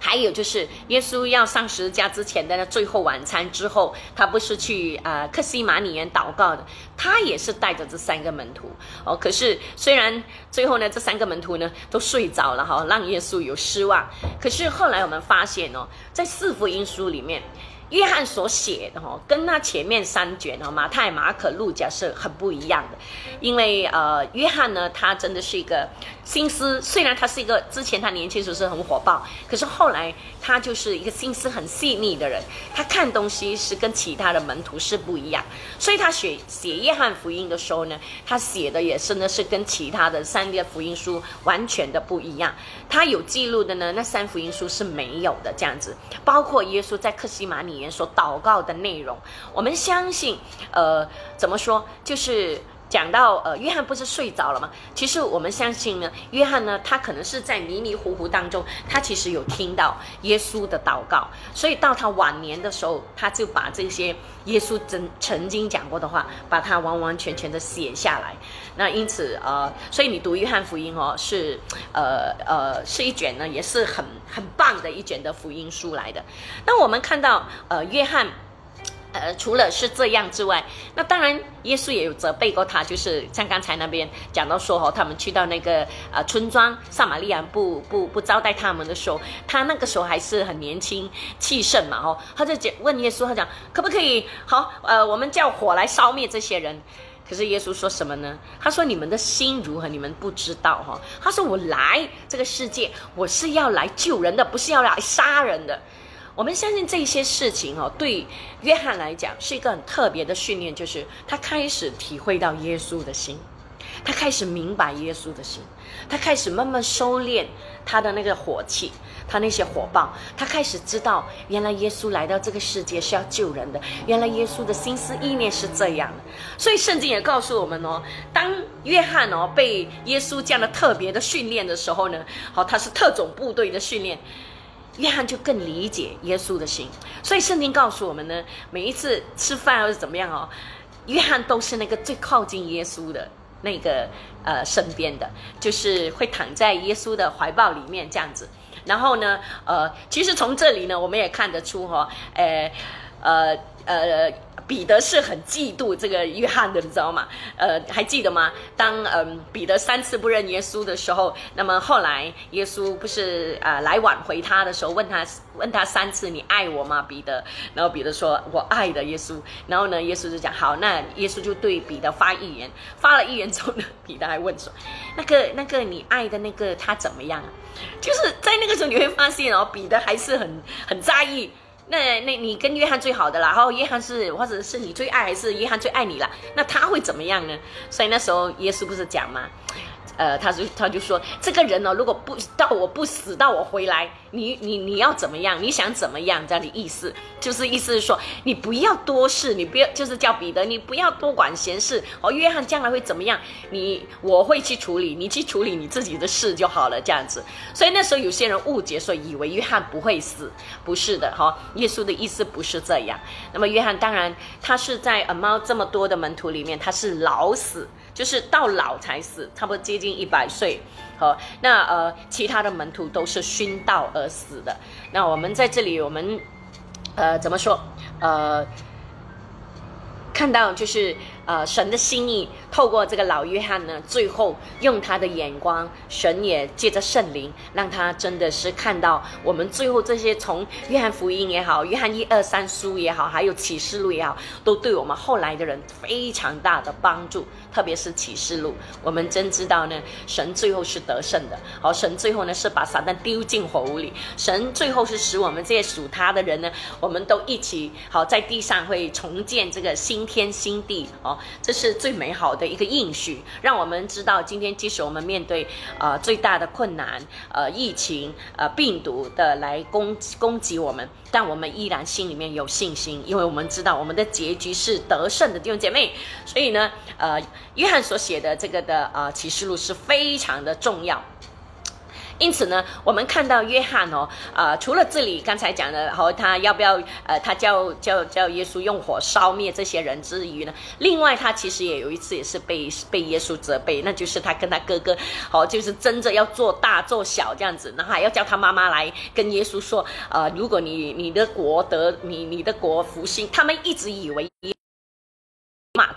还有就是，耶稣要上十字架之前的那最后晚餐之后，他不是去啊克西马尼园祷告的，他也是带着这三个门徒哦。可是虽然最后呢，这三个门徒呢都睡着了哈，让耶稣有失望。可是后来我们发现哦，在四福音书里面。约翰所写的哈，跟那前面三卷哈，马太、马可、路加是很不一样的，因为呃，约翰呢，他真的是一个心思，虽然他是一个之前他年轻时候是很火爆，可是后来他就是一个心思很细腻的人，他看东西是跟其他的门徒是不一样，所以他写写约翰福音的时候呢，他写的也是呢是跟其他的三个福音书完全的不一样，他有记录的呢，那三福音书是没有的这样子，包括耶稣在克西马尼。所祷告的内容，我们相信，呃，怎么说？就是讲到，呃，约翰不是睡着了吗？其实我们相信呢，约翰呢，他可能是在迷迷糊糊当中，他其实有听到耶稣的祷告，所以到他晚年的时候，他就把这些耶稣曾曾经讲过的话，把它完完全全的写下来。那因此，呃，所以你读约翰福音哦，是，呃呃，是一卷呢，也是很很棒的一卷的福音书来的。那我们看到，呃，约翰。呃，除了是这样之外，那当然耶稣也有责备过他，就是像刚才那边讲到说哦，他们去到那个呃村庄，撒玛利亚不不不招待他们的时候，他那个时候还是很年轻气盛嘛哦，他就讲问耶稣，他讲可不可以好呃，我们叫火来烧灭这些人？可是耶稣说什么呢？他说你们的心如何，你们不知道哈。他说我来这个世界，我是要来救人的，不是要来杀人的。我们相信这些事情哦，对约翰来讲是一个很特别的训练，就是他开始体会到耶稣的心，他开始明白耶稣的心，他开始慢慢收敛他的那个火气，他那些火爆，他开始知道原来耶稣来到这个世界是要救人的，原来耶稣的心思意念是这样的。所以圣经也告诉我们哦，当约翰哦被耶稣这样的特别的训练的时候呢，好，他是特种部队的训练。约翰就更理解耶稣的心，所以圣经告诉我们呢，每一次吃饭或者怎么样哦，约翰都是那个最靠近耶稣的那个呃身边的，就是会躺在耶稣的怀抱里面这样子。然后呢，呃，其实从这里呢，我们也看得出哈，呃，呃，呃。彼得是很嫉妒这个约翰的，你知道吗？呃，还记得吗？当嗯彼得三次不认耶稣的时候，那么后来耶稣不是啊来挽回他的时候，问他问他三次你爱我吗？彼得，然后彼得说我爱的耶稣。然后呢，耶稣就讲好，那耶稣就对彼得发预言，发了预言之后呢，彼得还问说，那个那个你爱的那个他怎么样？就是在那个时候你会发现哦，彼得还是很很在意。那那你跟约翰最好的了，然后约翰是或者是你最爱还是约翰最爱你了？那他会怎么样呢？所以那时候耶稣不是讲吗？呃，他就他就说，这个人呢，如果不到我不死，到我回来，你你你要怎么样？你想怎么样？这样的意思，就是意思是说，你不要多事，你不要就是叫彼得，你不要多管闲事。哦，约翰将来会怎么样？你我会去处理，你去处理你自己的事就好了，这样子。所以那时候有些人误解，说以为约翰不会死，不是的，哈，耶稣的意思不是这样。那么约翰当然他是在呃猫这么多的门徒里面，他是老死。就是到老才死，差不多接近一百岁，好，那呃，其他的门徒都是殉道而死的。那我们在这里，我们呃怎么说？呃，看到就是呃神的心意，透过这个老约翰呢，最后用他的眼光，神也借着圣灵，让他真的是看到我们最后这些从约翰福音也好，约翰一二三书也好，还有启示录也好，都对我们后来的人非常大的帮助。特别是启示录，我们真知道呢，神最后是得胜的。好，神最后呢是把撒旦丢进火屋里，神最后是使我们这些属他的人呢，我们都一起好在地上会重建这个新天新地。哦，这是最美好的一个应许，让我们知道今天即使我们面对呃最大的困难，呃疫情，呃病毒的来攻攻击我们，但我们依然心里面有信心，因为我们知道我们的结局是得胜的弟兄姐妹。所以呢，呃。约翰所写的这个的呃启示录是非常的重要，因此呢，我们看到约翰哦，呃，除了这里刚才讲的和他要不要呃，他叫叫叫耶稣用火烧灭这些人之余呢，另外他其实也有一次也是被被耶稣责备，那就是他跟他哥哥哦就是争着要做大做小这样子，然后还要叫他妈妈来跟耶稣说，呃，如果你你的国得你你的国复兴，他们一直以为。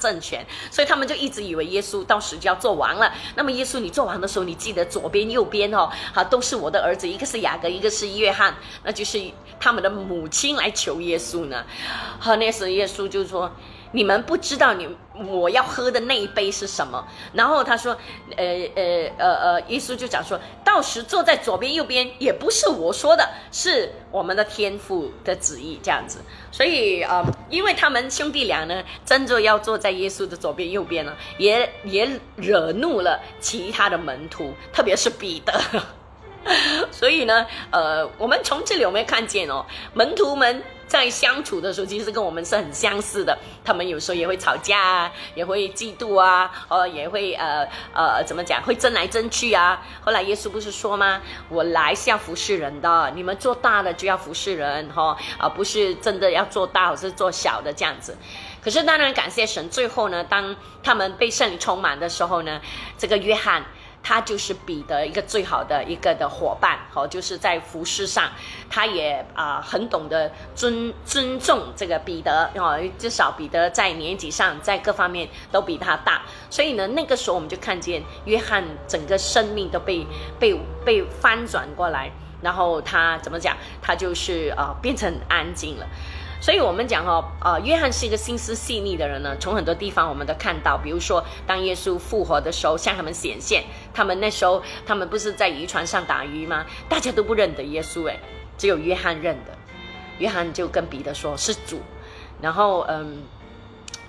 政权，所以他们就一直以为耶稣到时就要做王了。那么耶稣，你做完的时候，你记得左边、右边哦，好，都是我的儿子，一个是雅各，一个是约翰，那就是他们的母亲来求耶稣呢。好，那时耶稣就说。你们不知道你我要喝的那一杯是什么？然后他说，呃呃呃呃，耶稣就讲说，到时坐在左边右边也不是我说的，是我们的天父的旨意这样子。所以呃，因为他们兄弟俩呢，争着要坐在耶稣的左边右边呢，也也惹怒了其他的门徒，特别是彼得。所以呢，呃，我们从这里有没有看见哦，门徒们在相处的时候，其实跟我们是很相似的。他们有时候也会吵架啊，也会嫉妒啊，哦，也会呃呃，怎么讲，会争来争去啊。后来耶稣不是说吗？我来是要服侍人的，你们做大的就要服侍人，哈，而不是真的要做大，或是做小的这样子。可是当然感谢神，最后呢，当他们被圣灵充满的时候呢，这个约翰。他就是彼得一个最好的一个的伙伴，好，就是在服饰上，他也啊很懂得尊尊重这个彼得哦，至少彼得在年纪上，在各方面都比他大，所以呢，那个时候我们就看见约翰整个生命都被被被翻转过来，然后他怎么讲，他就是啊变成安静了。所以，我们讲哦，呃，约翰是一个心思细腻的人呢。从很多地方我们都看到，比如说，当耶稣复活的时候，向他们显现，他们那时候他们不是在渔船上打鱼吗？大家都不认得耶稣，诶，只有约翰认得。约翰就跟彼得说是主，然后，嗯，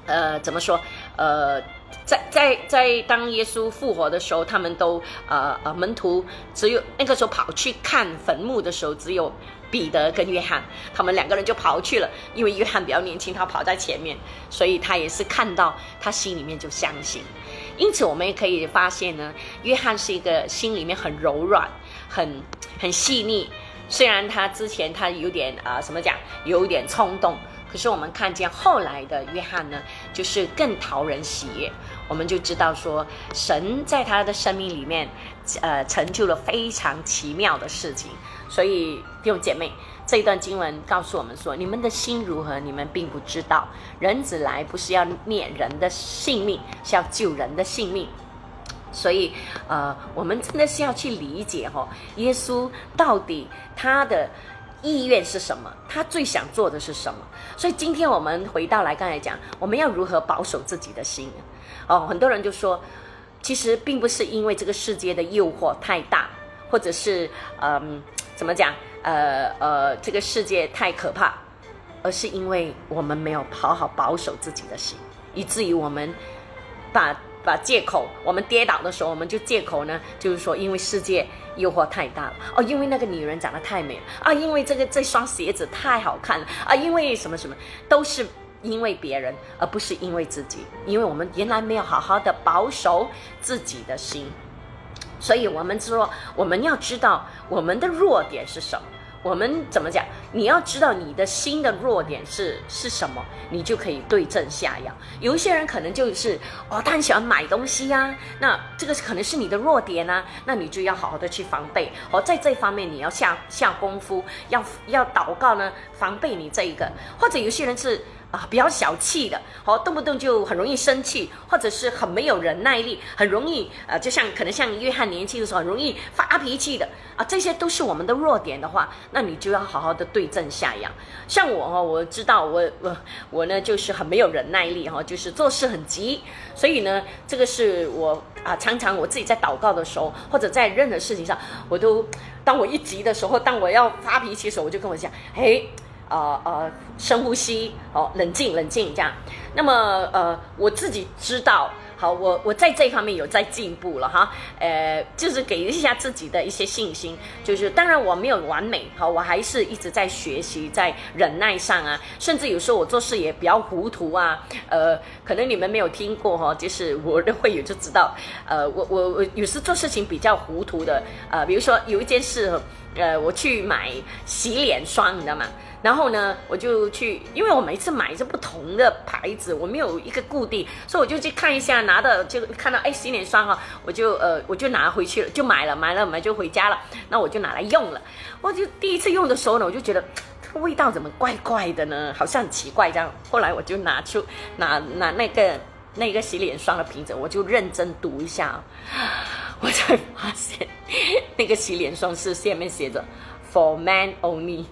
呃，怎么说？呃，在在在当耶稣复活的时候，他们都呃呃门徒只有那个时候跑去看坟墓的时候，只有。彼得跟约翰，他们两个人就跑去了，因为约翰比较年轻，他跑在前面，所以他也是看到，他心里面就相信。因此，我们也可以发现呢，约翰是一个心里面很柔软、很很细腻。虽然他之前他有点啊，怎么讲，有点冲动，可是我们看见后来的约翰呢，就是更讨人喜悦。我们就知道说，神在他的生命里面，呃，成就了非常奇妙的事情。所以弟兄姐妹，这一段经文告诉我们说：你们的心如何，你们并不知道。人子来不是要灭人的性命，是要救人的性命。所以，呃，我们真的是要去理解哈，耶稣到底他的意愿是什么，他最想做的是什么。所以今天我们回到来刚才讲，我们要如何保守自己的心？哦，很多人就说，其实并不是因为这个世界的诱惑太大，或者是嗯。怎么讲？呃呃，这个世界太可怕，而是因为我们没有好好保守自己的心，以至于我们把把借口，我们跌倒的时候，我们就借口呢，就是说因为世界诱惑太大了哦，因为那个女人长得太美了啊，因为这个这双鞋子太好看了啊，因为什么什么，都是因为别人，而不是因为自己，因为我们原来没有好好的保守自己的心。所以，我们说，我们要知道我们的弱点是什么。我们怎么讲？你要知道你的心的弱点是是什么，你就可以对症下药。有一些人可能就是哦，他很喜欢买东西呀，那这个可能是你的弱点啊，那你就要好好的去防备。哦，在这方面你要下下功夫，要要祷告呢，防备你这一个。或者有些人是。啊，比较小气的，哦，动不动就很容易生气，或者是很没有忍耐力，很容易，呃，就像可能像约翰年轻的时候很容易发脾气的啊，这些都是我们的弱点的话，那你就要好好的对症下药。像我哈，我知道我我我呢就是很没有忍耐力哈，就是做事很急，所以呢，这个是我啊常常我自己在祷告的时候，或者在任何事情上，我都当我一急的时候，当我要发脾气的时候，我就跟我讲，嘿。呃呃，深呼吸，哦，冷静冷静，这样。那么呃，我自己知道，好，我我在这方面有在进步了哈。呃，就是给一下自己的一些信心，就是当然我没有完美，好，我还是一直在学习，在忍耐上啊，甚至有时候我做事也比较糊涂啊。呃，可能你们没有听过哈，就是我的会友就知道，呃，我我我有时做事情比较糊涂的，呃，比如说有一件事，呃，我去买洗脸霜，你知道吗？然后呢，我就去，因为我每次买是不同的牌子，我没有一个固定，所以我就去看一下，拿的就看到哎洗脸霜哈，我就呃我就拿回去了，就买了，买了买就回家了，那我就拿来用了。我就第一次用的时候呢，我就觉得味道怎么怪怪的呢？好像很奇怪这样。后来我就拿出拿拿那个那个洗脸霜的瓶子，我就认真读一下，我才发现 那个洗脸霜是下面写着 For Man Only。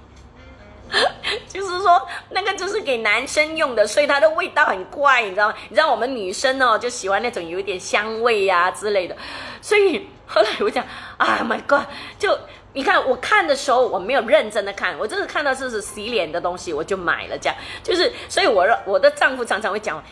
就是说，那个就是给男生用的，所以它的味道很怪，你知道吗？你知道我们女生哦，就喜欢那种有一点香味呀之类的。所以后来我讲啊，My God！就你看，我看的时候我没有认真的看，我就是看到这是洗脸的东西，我就买了。这样就是，所以我我的丈夫常常会讲，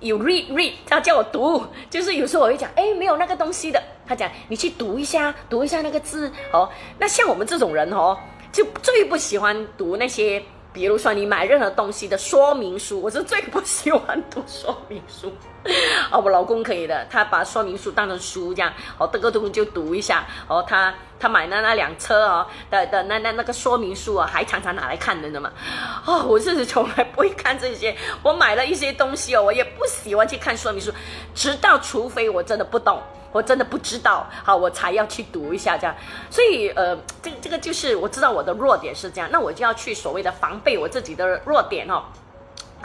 有 read read，他叫我读。就是有时候我会讲，哎，没有那个东西的，他讲你去读一下，读一下那个字哦。那像我们这种人哦。就最不喜欢读那些，比如说你买任何东西的说明书，我是最不喜欢读说明书。哦，我老公可以的，他把说明书当成书这样，哦，这个东西就读一下。哦，他他买的那辆车哦的的那那那个说明书啊，还常常拿来看的呢嘛。哦，我是从来不会看这些，我买了一些东西哦，我也不喜欢去看说明书，直到除非我真的不懂。我真的不知道，好，我才要去读一下这样，所以呃，这这个就是我知道我的弱点是这样，那我就要去所谓的防备我自己的弱点哦，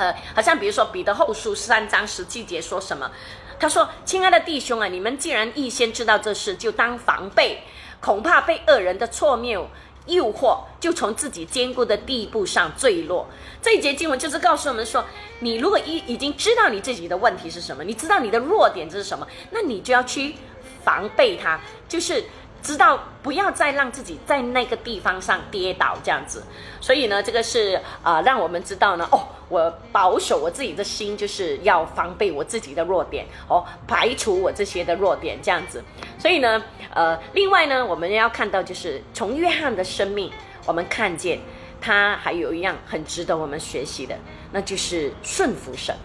呃，好像比如说彼得后书三章十七节说什么？他说：“亲爱的弟兄啊，你们既然预先知道这事，就当防备，恐怕被恶人的错谬。”诱惑就从自己坚固的地步上坠落。这一节经文就是告诉我们说，你如果已已经知道你自己的问题是什么，你知道你的弱点这是什么，那你就要去防备它，就是。知道不要再让自己在那个地方上跌倒这样子，所以呢，这个是啊，让我们知道呢，哦，我保守我自己的心，就是要防备我自己的弱点，哦，排除我这些的弱点这样子。所以呢，呃，另外呢，我们要看到就是从约翰的生命，我们看见他还有一样很值得我们学习的，那就是顺服神。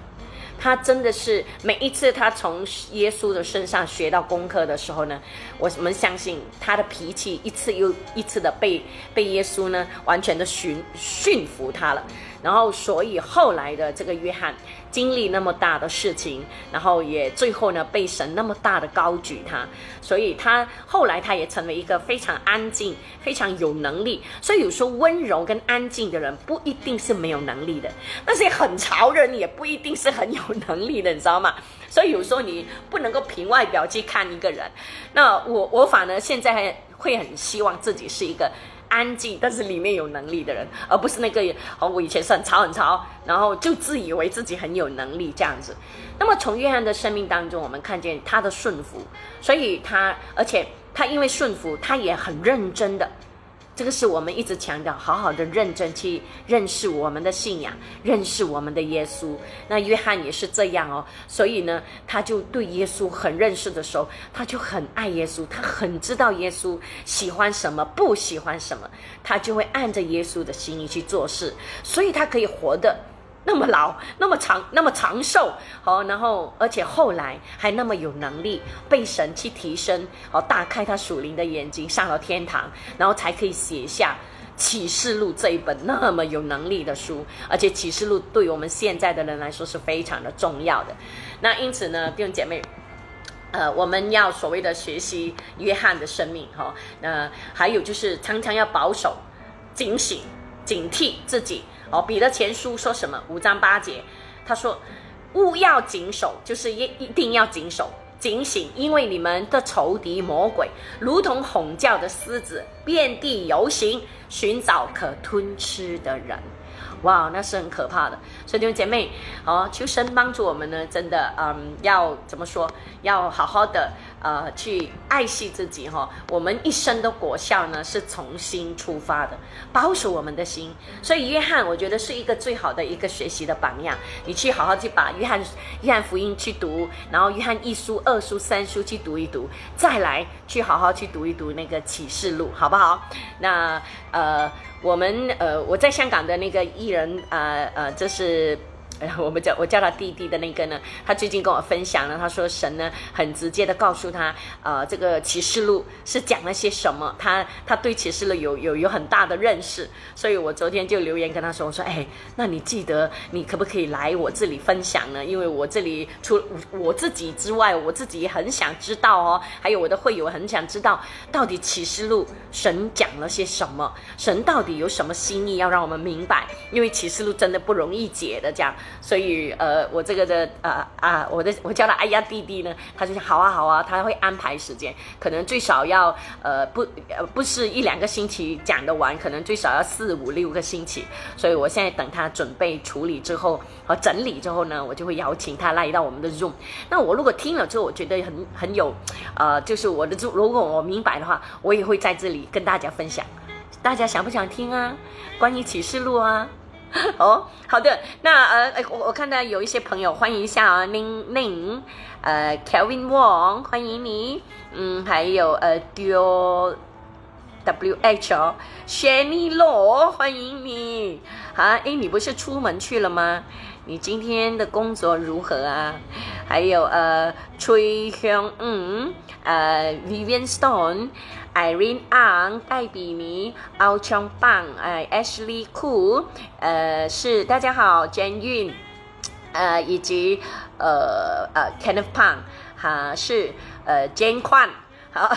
他真的是每一次他从耶稣的身上学到功课的时候呢，我们相信他的脾气一次又一次的被被耶稣呢完全的驯驯服他了。然后，所以后来的这个约翰经历那么大的事情，然后也最后呢被神那么大的高举他，所以他后来他也成为一个非常安静、非常有能力。所以有时候温柔跟安静的人不一定是没有能力的，那些很潮人也不一定是很有能力的，你知道吗？所以有时候你不能够凭外表去看一个人。那我我反而现在会很希望自己是一个。安静，但是里面有能力的人，而不是那个哦，我以前是很吵很吵，然后就自以为自己很有能力这样子。那么从约翰的生命当中，我们看见他的顺服，所以他，而且他因为顺服，他也很认真的。这个是我们一直强调，好好的认真去认识我们的信仰，认识我们的耶稣。那约翰也是这样哦，所以呢，他就对耶稣很认识的时候，他就很爱耶稣，他很知道耶稣喜欢什么，不喜欢什么，他就会按着耶稣的心意去做事，所以他可以活的。那么老，那么长，那么长寿，好，然后而且后来还那么有能力，被神去提升，好，打开他属灵的眼睛，上了天堂，然后才可以写下启示录这一本那么有能力的书，而且启示录对我们现在的人来说是非常的重要的。那因此呢，弟兄姐妹，呃，我们要所谓的学习约翰的生命，哈，那还有就是常常要保守、警醒。警惕自己哦。彼得前书说什么？五章八节，他说：“勿要谨守，就是一一定要谨守。”警醒，因为你们的仇敌魔鬼如同吼叫的狮子，遍地游行，寻找可吞吃的人。哇，那是很可怕的。所以弟兄姐妹，哦，求神帮助我们呢，真的，嗯，要怎么说？要好好的。呃，去爱惜自己哈，我们一生的果效呢是从心出发的，保守我们的心。所以约翰，我觉得是一个最好的一个学习的榜样。你去好好去把约翰约翰福音去读，然后约翰一书、二书、三书去读一读，再来去好好去读一读那个启示录，好不好？那呃，我们呃，我在香港的那个艺人，呃呃，这是。哎，我们叫我叫他弟弟的那个呢，他最近跟我分享了，他说神呢很直接的告诉他，呃，这个启示录是讲了些什么，他他对启示录有有有很大的认识，所以我昨天就留言跟他说，我说，哎，那你记得你可不可以来我这里分享呢？因为我这里除我自己之外，我自己也很想知道哦，还有我的会友很想知道，到底启示录神讲了些什么，神到底有什么心意要让我们明白，因为启示录真的不容易解的这样。所以，呃，我这个的，呃啊，我的我叫他哎呀弟弟呢，他就想好啊好啊，他会安排时间，可能最少要，呃不，呃不是一两个星期讲得完，可能最少要四五六个星期。所以我现在等他准备处理之后和整理之后呢，我就会邀请他来到我们的 room。那我如果听了之后，我觉得很很有，呃，就是我的如果我明白的话，我也会在这里跟大家分享。大家想不想听啊？关于启示录啊？哦，好的，那呃，我我看到有一些朋友，欢迎一下啊，宁宁，呃，Kevin Wong，欢迎你，嗯，还有呃，Duo W H 哦，Shani Lo，欢迎你，啊，哎，你不是出门去了吗？你今天的工作如何啊？还有呃，崔香嗯，呃，Vivian Stone。Irene Ang 戴比尼、奥琼棒、哎，Ashley Ku，呃，是大家好，Jane Yun，呃，以及呃呃 Kenneth Pang，哈，是呃 Jane Kwan，好，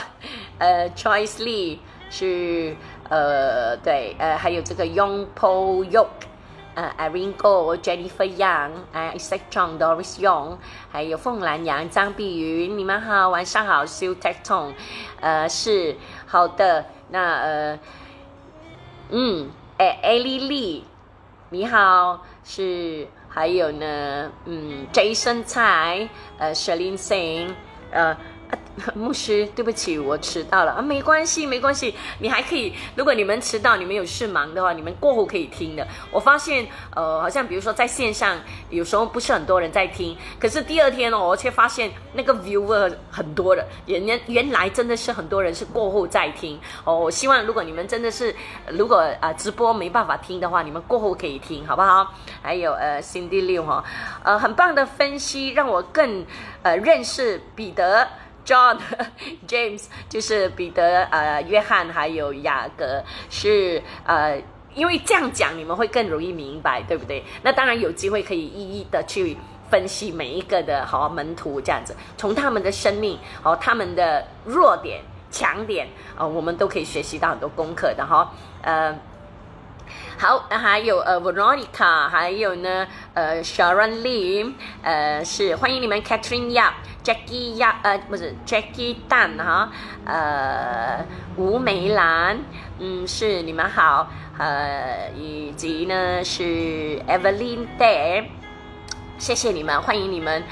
呃 Choice Lee 是呃对，呃还有这个 Yong Po Yok。呃，Irene Go、Jennifer Yang、呃，Isaac Chong、Doris Young，还有凤兰阳、张碧云，你们好，晚上好，Sue Tecton，呃，是好的，那呃，嗯，哎，Ali Lee，你好，是还有呢，嗯，Jason 蔡，呃，Shalin Singh，呃。牧师，对不起，我迟到了啊，没关系，没关系，你还可以。如果你们迟到，你们有事忙的话，你们过后可以听的。我发现，呃，好像比如说在线上，有时候不是很多人在听，可是第二天哦，我却发现那个 viewer 很多的，原原原来真的是很多人是过后在听哦。我希望如果你们真的是，如果啊直播没办法听的话，你们过后可以听，好不好？还有呃，Cindy 六哈，呃，很棒的分析，让我更呃认识彼得。John James 就是彼得，呃，约翰还有雅各是呃，因为这样讲你们会更容易明白，对不对？那当然有机会可以一一的去分析每一个的好门徒这样子，从他们的生命哦，他们的弱点、强点啊，我们都可以学习到很多功课的哈，呃。好，那还有呃，Veronica，还有呢，呃，Sharon Lim，呃，是欢迎你们，Catherine Yap，Jackie Yap，呃，不是 Jackie Dan 哈，呃，吴梅兰，嗯，是你们好，呃，以及呢是 Evelyn Day，谢谢你们，欢迎你们。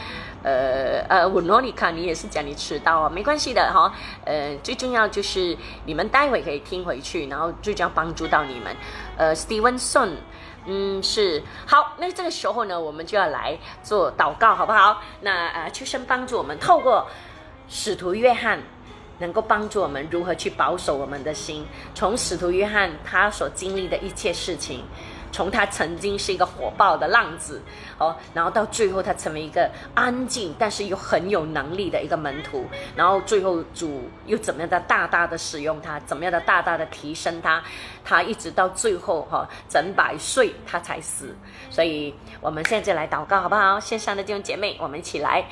呃呃，我诺丽卡，你也是讲你迟到啊，没关系的哈。呃，最重要就是你们待会可以听回去，然后最重要帮助到你们。呃，Stevenson，嗯，是好。那这个时候呢，我们就要来做祷告，好不好？那呃，求神帮助我们，透过使徒约翰，能够帮助我们如何去保守我们的心。从使徒约翰他所经历的一切事情。从他曾经是一个火爆的浪子哦，然后到最后他成为一个安静但是又很有能力的一个门徒，然后最后主又怎么样的大大的使用他，怎么样的大大的提升他，他一直到最后哈整百岁他才死。所以我们现在就来祷告好不好？线上的弟兄姐妹，我们一起来，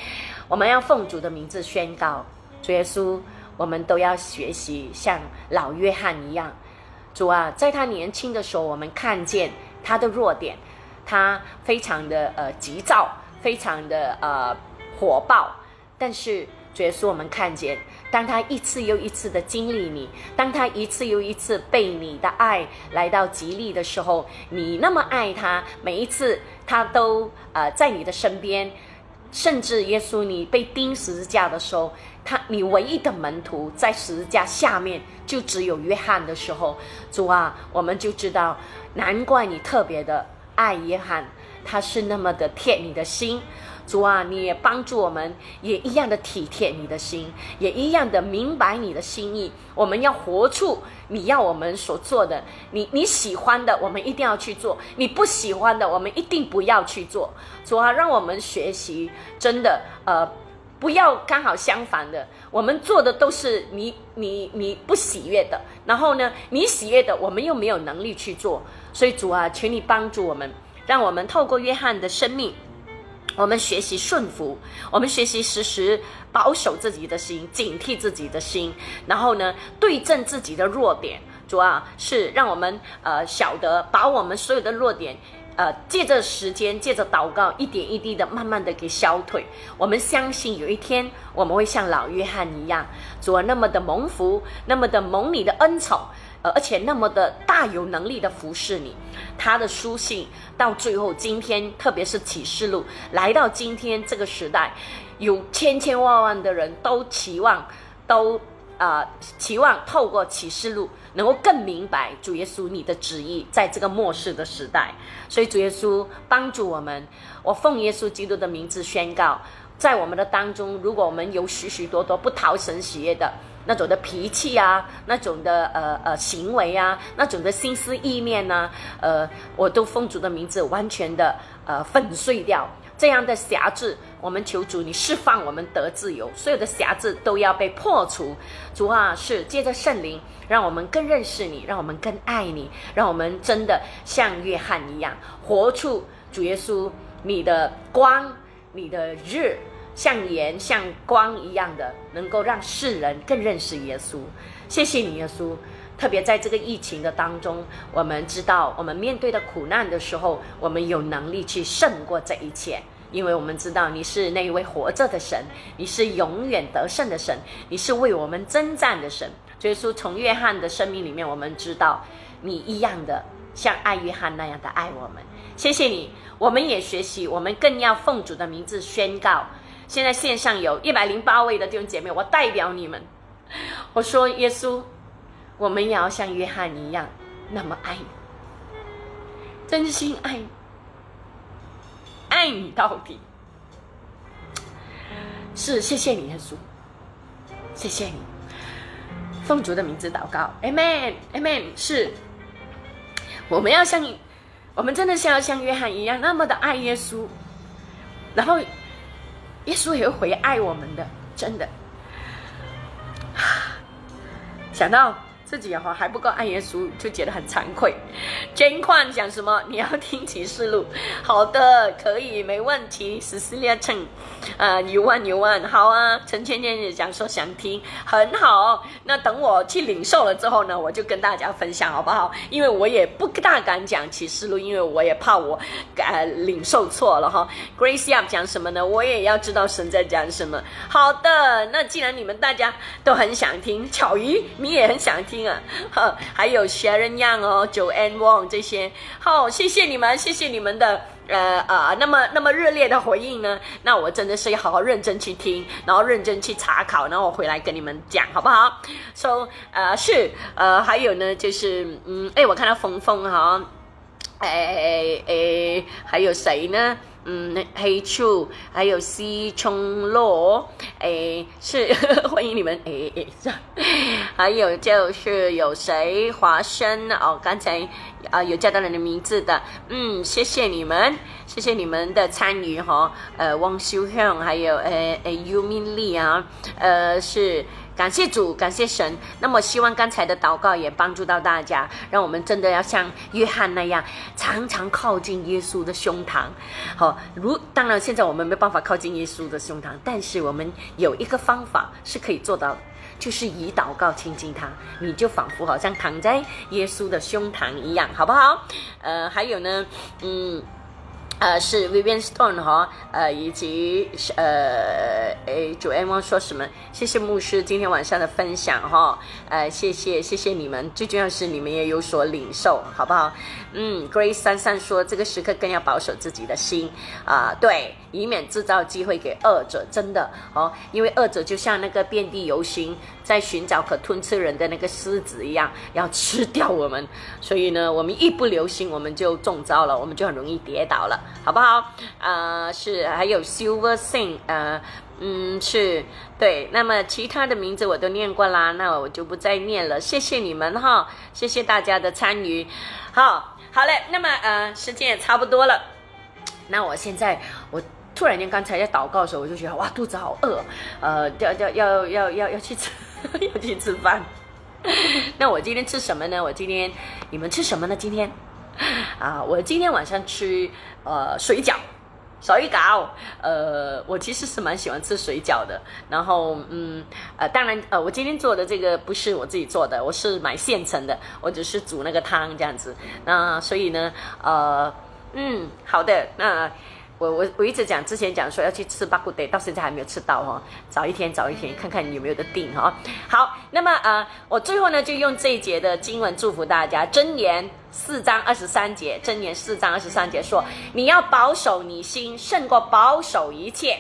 我们要奉主的名字宣告，主耶稣，我们都要学习像老约翰一样。主啊，在他年轻的时候，我们看见他的弱点，他非常的呃急躁，非常的呃火爆。但是主耶稣，我们看见，当他一次又一次的经历你，当他一次又一次被你的爱来到极力的时候，你那么爱他，每一次他都呃在你的身边。甚至耶稣，你被钉十字架的时候，他你唯一的门徒在十字架下面就只有约翰的时候，主啊，我们就知道，难怪你特别的爱约翰，他是那么的贴你的心。主啊，你也帮助我们，也一样的体贴你的心，也一样的明白你的心意。我们要活出你要我们所做的，你你喜欢的，我们一定要去做；你不喜欢的，我们一定不要去做。主啊，让我们学习，真的，呃，不要刚好相反的，我们做的都是你你你不喜悦的，然后呢，你喜悦的，我们又没有能力去做。所以主啊，请你帮助我们，让我们透过约翰的生命。我们学习顺服，我们学习时时保守自己的心，警惕自己的心，然后呢，对症自己的弱点。主啊是让我们呃晓得，把我们所有的弱点，呃，借着时间，借着祷告，一点一滴的，慢慢的给消退。我们相信有一天，我们会像老约翰一样，主啊，那么的蒙福，那么的蒙你的恩宠。呃而且那么的大有能力的服侍你，他的书信到最后，今天特别是启示录来到今天这个时代，有千千万万的人都期望，都啊期望透过启示录能够更明白主耶稣你的旨意，在这个末世的时代，所以主耶稣帮助我们，我奉耶稣基督的名字宣告，在我们的当中，如果我们有许许多多不讨神喜悦的。那种的脾气啊，那种的呃呃行为啊，那种的心思意念呢，呃，我都奉主的名字完全的呃粉碎掉这样的辖制。我们求主，你释放我们得自由，所有的辖制都要被破除。主啊，是借着圣灵，让我们更认识你，让我们更爱你，让我们真的像约翰一样，活出主耶稣你的光，你的日。像盐、像光一样的，能够让世人更认识耶稣。谢谢你，耶稣。特别在这个疫情的当中，我们知道，我们面对的苦难的时候，我们有能力去胜过这一切，因为我们知道你是那一位活着的神，你是永远得胜的神，你是为我们征战的神。耶稣从约翰的生命里面，我们知道你一样的像爱约翰那样的爱我们。谢谢你，我们也学习，我们更要奉主的名字宣告。现在线上有一百零八位的弟兄姐妹，我代表你们，我说耶稣，我们也要像约翰一样那么爱你，真心爱你，爱你到底。是，谢谢你，耶稣，谢谢你，奉主的名字祷告，Amen，Amen。是，我们要像，我们真的是要像约翰一样那么的爱耶稣，然后。耶稣也会回爱我们的，真的。想到。自己哈还不够爱耶稣，就觉得很惭愧。捐款讲什么？你要听启示录？好的，可以，没问题。十四列称，呃，牛万牛万，好啊。陈芊芊也讲说想听，很好。那等我去领受了之后呢，我就跟大家分享，好不好？因为我也不大敢讲启示录，因为我也怕我呃领受错了哈。Grace Up 讲什么呢？我也要知道神在讲什么。好的，那既然你们大家都很想听，巧鱼你也很想听。听啊，哈，还有 Sharon Young 哦，Joanne Wong 这些，好，谢谢你们，谢谢你们的，呃呃，那么那么热烈的回应呢，那我真的是要好好认真去听，然后认真去查考，然后我回来跟你们讲，好不好？So，呃，是，呃，还有呢，就是，嗯，哎，我看到峰峰哈，哎哎，还有谁呢？嗯，黑醋，还有西葱螺，哎，是 欢迎你们，哎哎，这样，还有就是有谁华生哦，刚才啊有叫到人的名字的，嗯，谢谢你们，谢谢你们的参与哈，呃，汪修香，还有呃呃尤明丽啊，呃是。感谢主，感谢神。那么，希望刚才的祷告也帮助到大家，让我们真的要像约翰那样，常常靠近耶稣的胸膛。好，如当然，现在我们没办法靠近耶稣的胸膛，但是我们有一个方法是可以做到，就是以祷告亲近他，你就仿佛好像躺在耶稣的胸膛一样，好不好？呃，还有呢，嗯。呃，是 Vivian Stone 哈，呃，以及呃，诶，主 M 说什么？谢谢牧师今天晚上的分享哈，呃，谢谢谢谢你们，最重要是你们也有所领受，好不好？嗯，Grace 三三说这个时刻更要保守自己的心啊，对，以免制造机会给恶者，真的哦，因为恶者就像那个遍地游行在寻找可吞吃人的那个狮子一样，要吃掉我们，所以呢，我们一不留心，我们就中招了，我们就很容易跌倒了。好不好？呃，是还有 Silver Sing，呃，嗯，是对。那么其他的名字我都念过啦，那我就不再念了。谢谢你们哈，谢谢大家的参与。好，好嘞。那么呃，时间也差不多了。那我现在我突然间刚才在祷告的时候，我就觉得哇，肚子好饿，呃，要要要要要要去吃，要去吃饭。那我今天吃什么呢？我今天你们吃什么呢？今天？啊，我今天晚上吃呃水饺，水饺。呃，我其实是蛮喜欢吃水饺的。然后，嗯，呃，当然，呃，我今天做的这个不是我自己做的，我是买现成的，我只是煮那个汤这样子。那所以呢，呃，嗯，好的，那。我我我一直讲，之前讲说要去吃巴古德，到现在还没有吃到哦，早一天早一天，看看你有没有的订哈。好，那么呃，我最后呢就用这一节的经文祝福大家，箴言四章二十三节，箴言四章二十三节说，你要保守你心，胜过保守一切。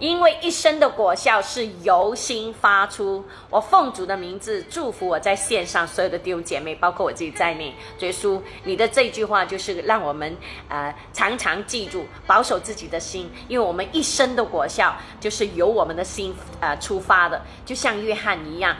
因为一生的果效是由心发出。我奉主的名字祝福我在线上所有的弟兄姐妹，包括我自己在内。耶稣，你的这句话就是让我们呃常常记住，保守自己的心，因为我们一生的果效就是由我们的心呃出发的，就像约翰一样。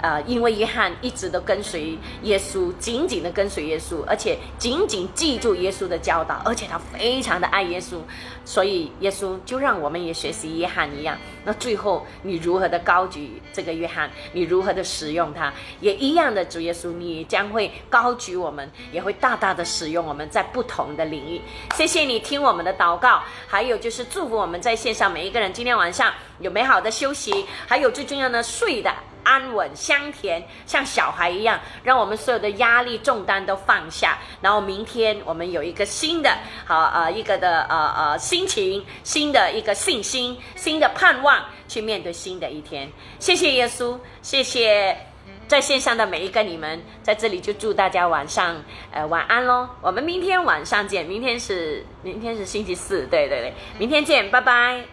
呃，因为约翰一直都跟随耶稣，紧紧的跟随耶稣，而且紧紧记住耶稣的教导，而且他非常的爱耶稣，所以耶稣就让我们也学习约翰一样。那最后你如何的高举这个约翰，你如何的使用他，也一样的主耶稣，你将会高举我们，也会大大的使用我们在不同的领域。谢谢你听我们的祷告，还有就是祝福我们在线上每一个人今天晚上有美好的休息，还有最重要的睡的。安稳香甜，像小孩一样，让我们所有的压力重担都放下。然后明天我们有一个新的好呃一个的呃呃心情，新的一个信心，新的盼望，去面对新的一天。谢谢耶稣，谢谢在线上的每一个你们，在这里就祝大家晚上呃晚安喽。我们明天晚上见，明天是明天是星期四，对对对，明天见，拜拜。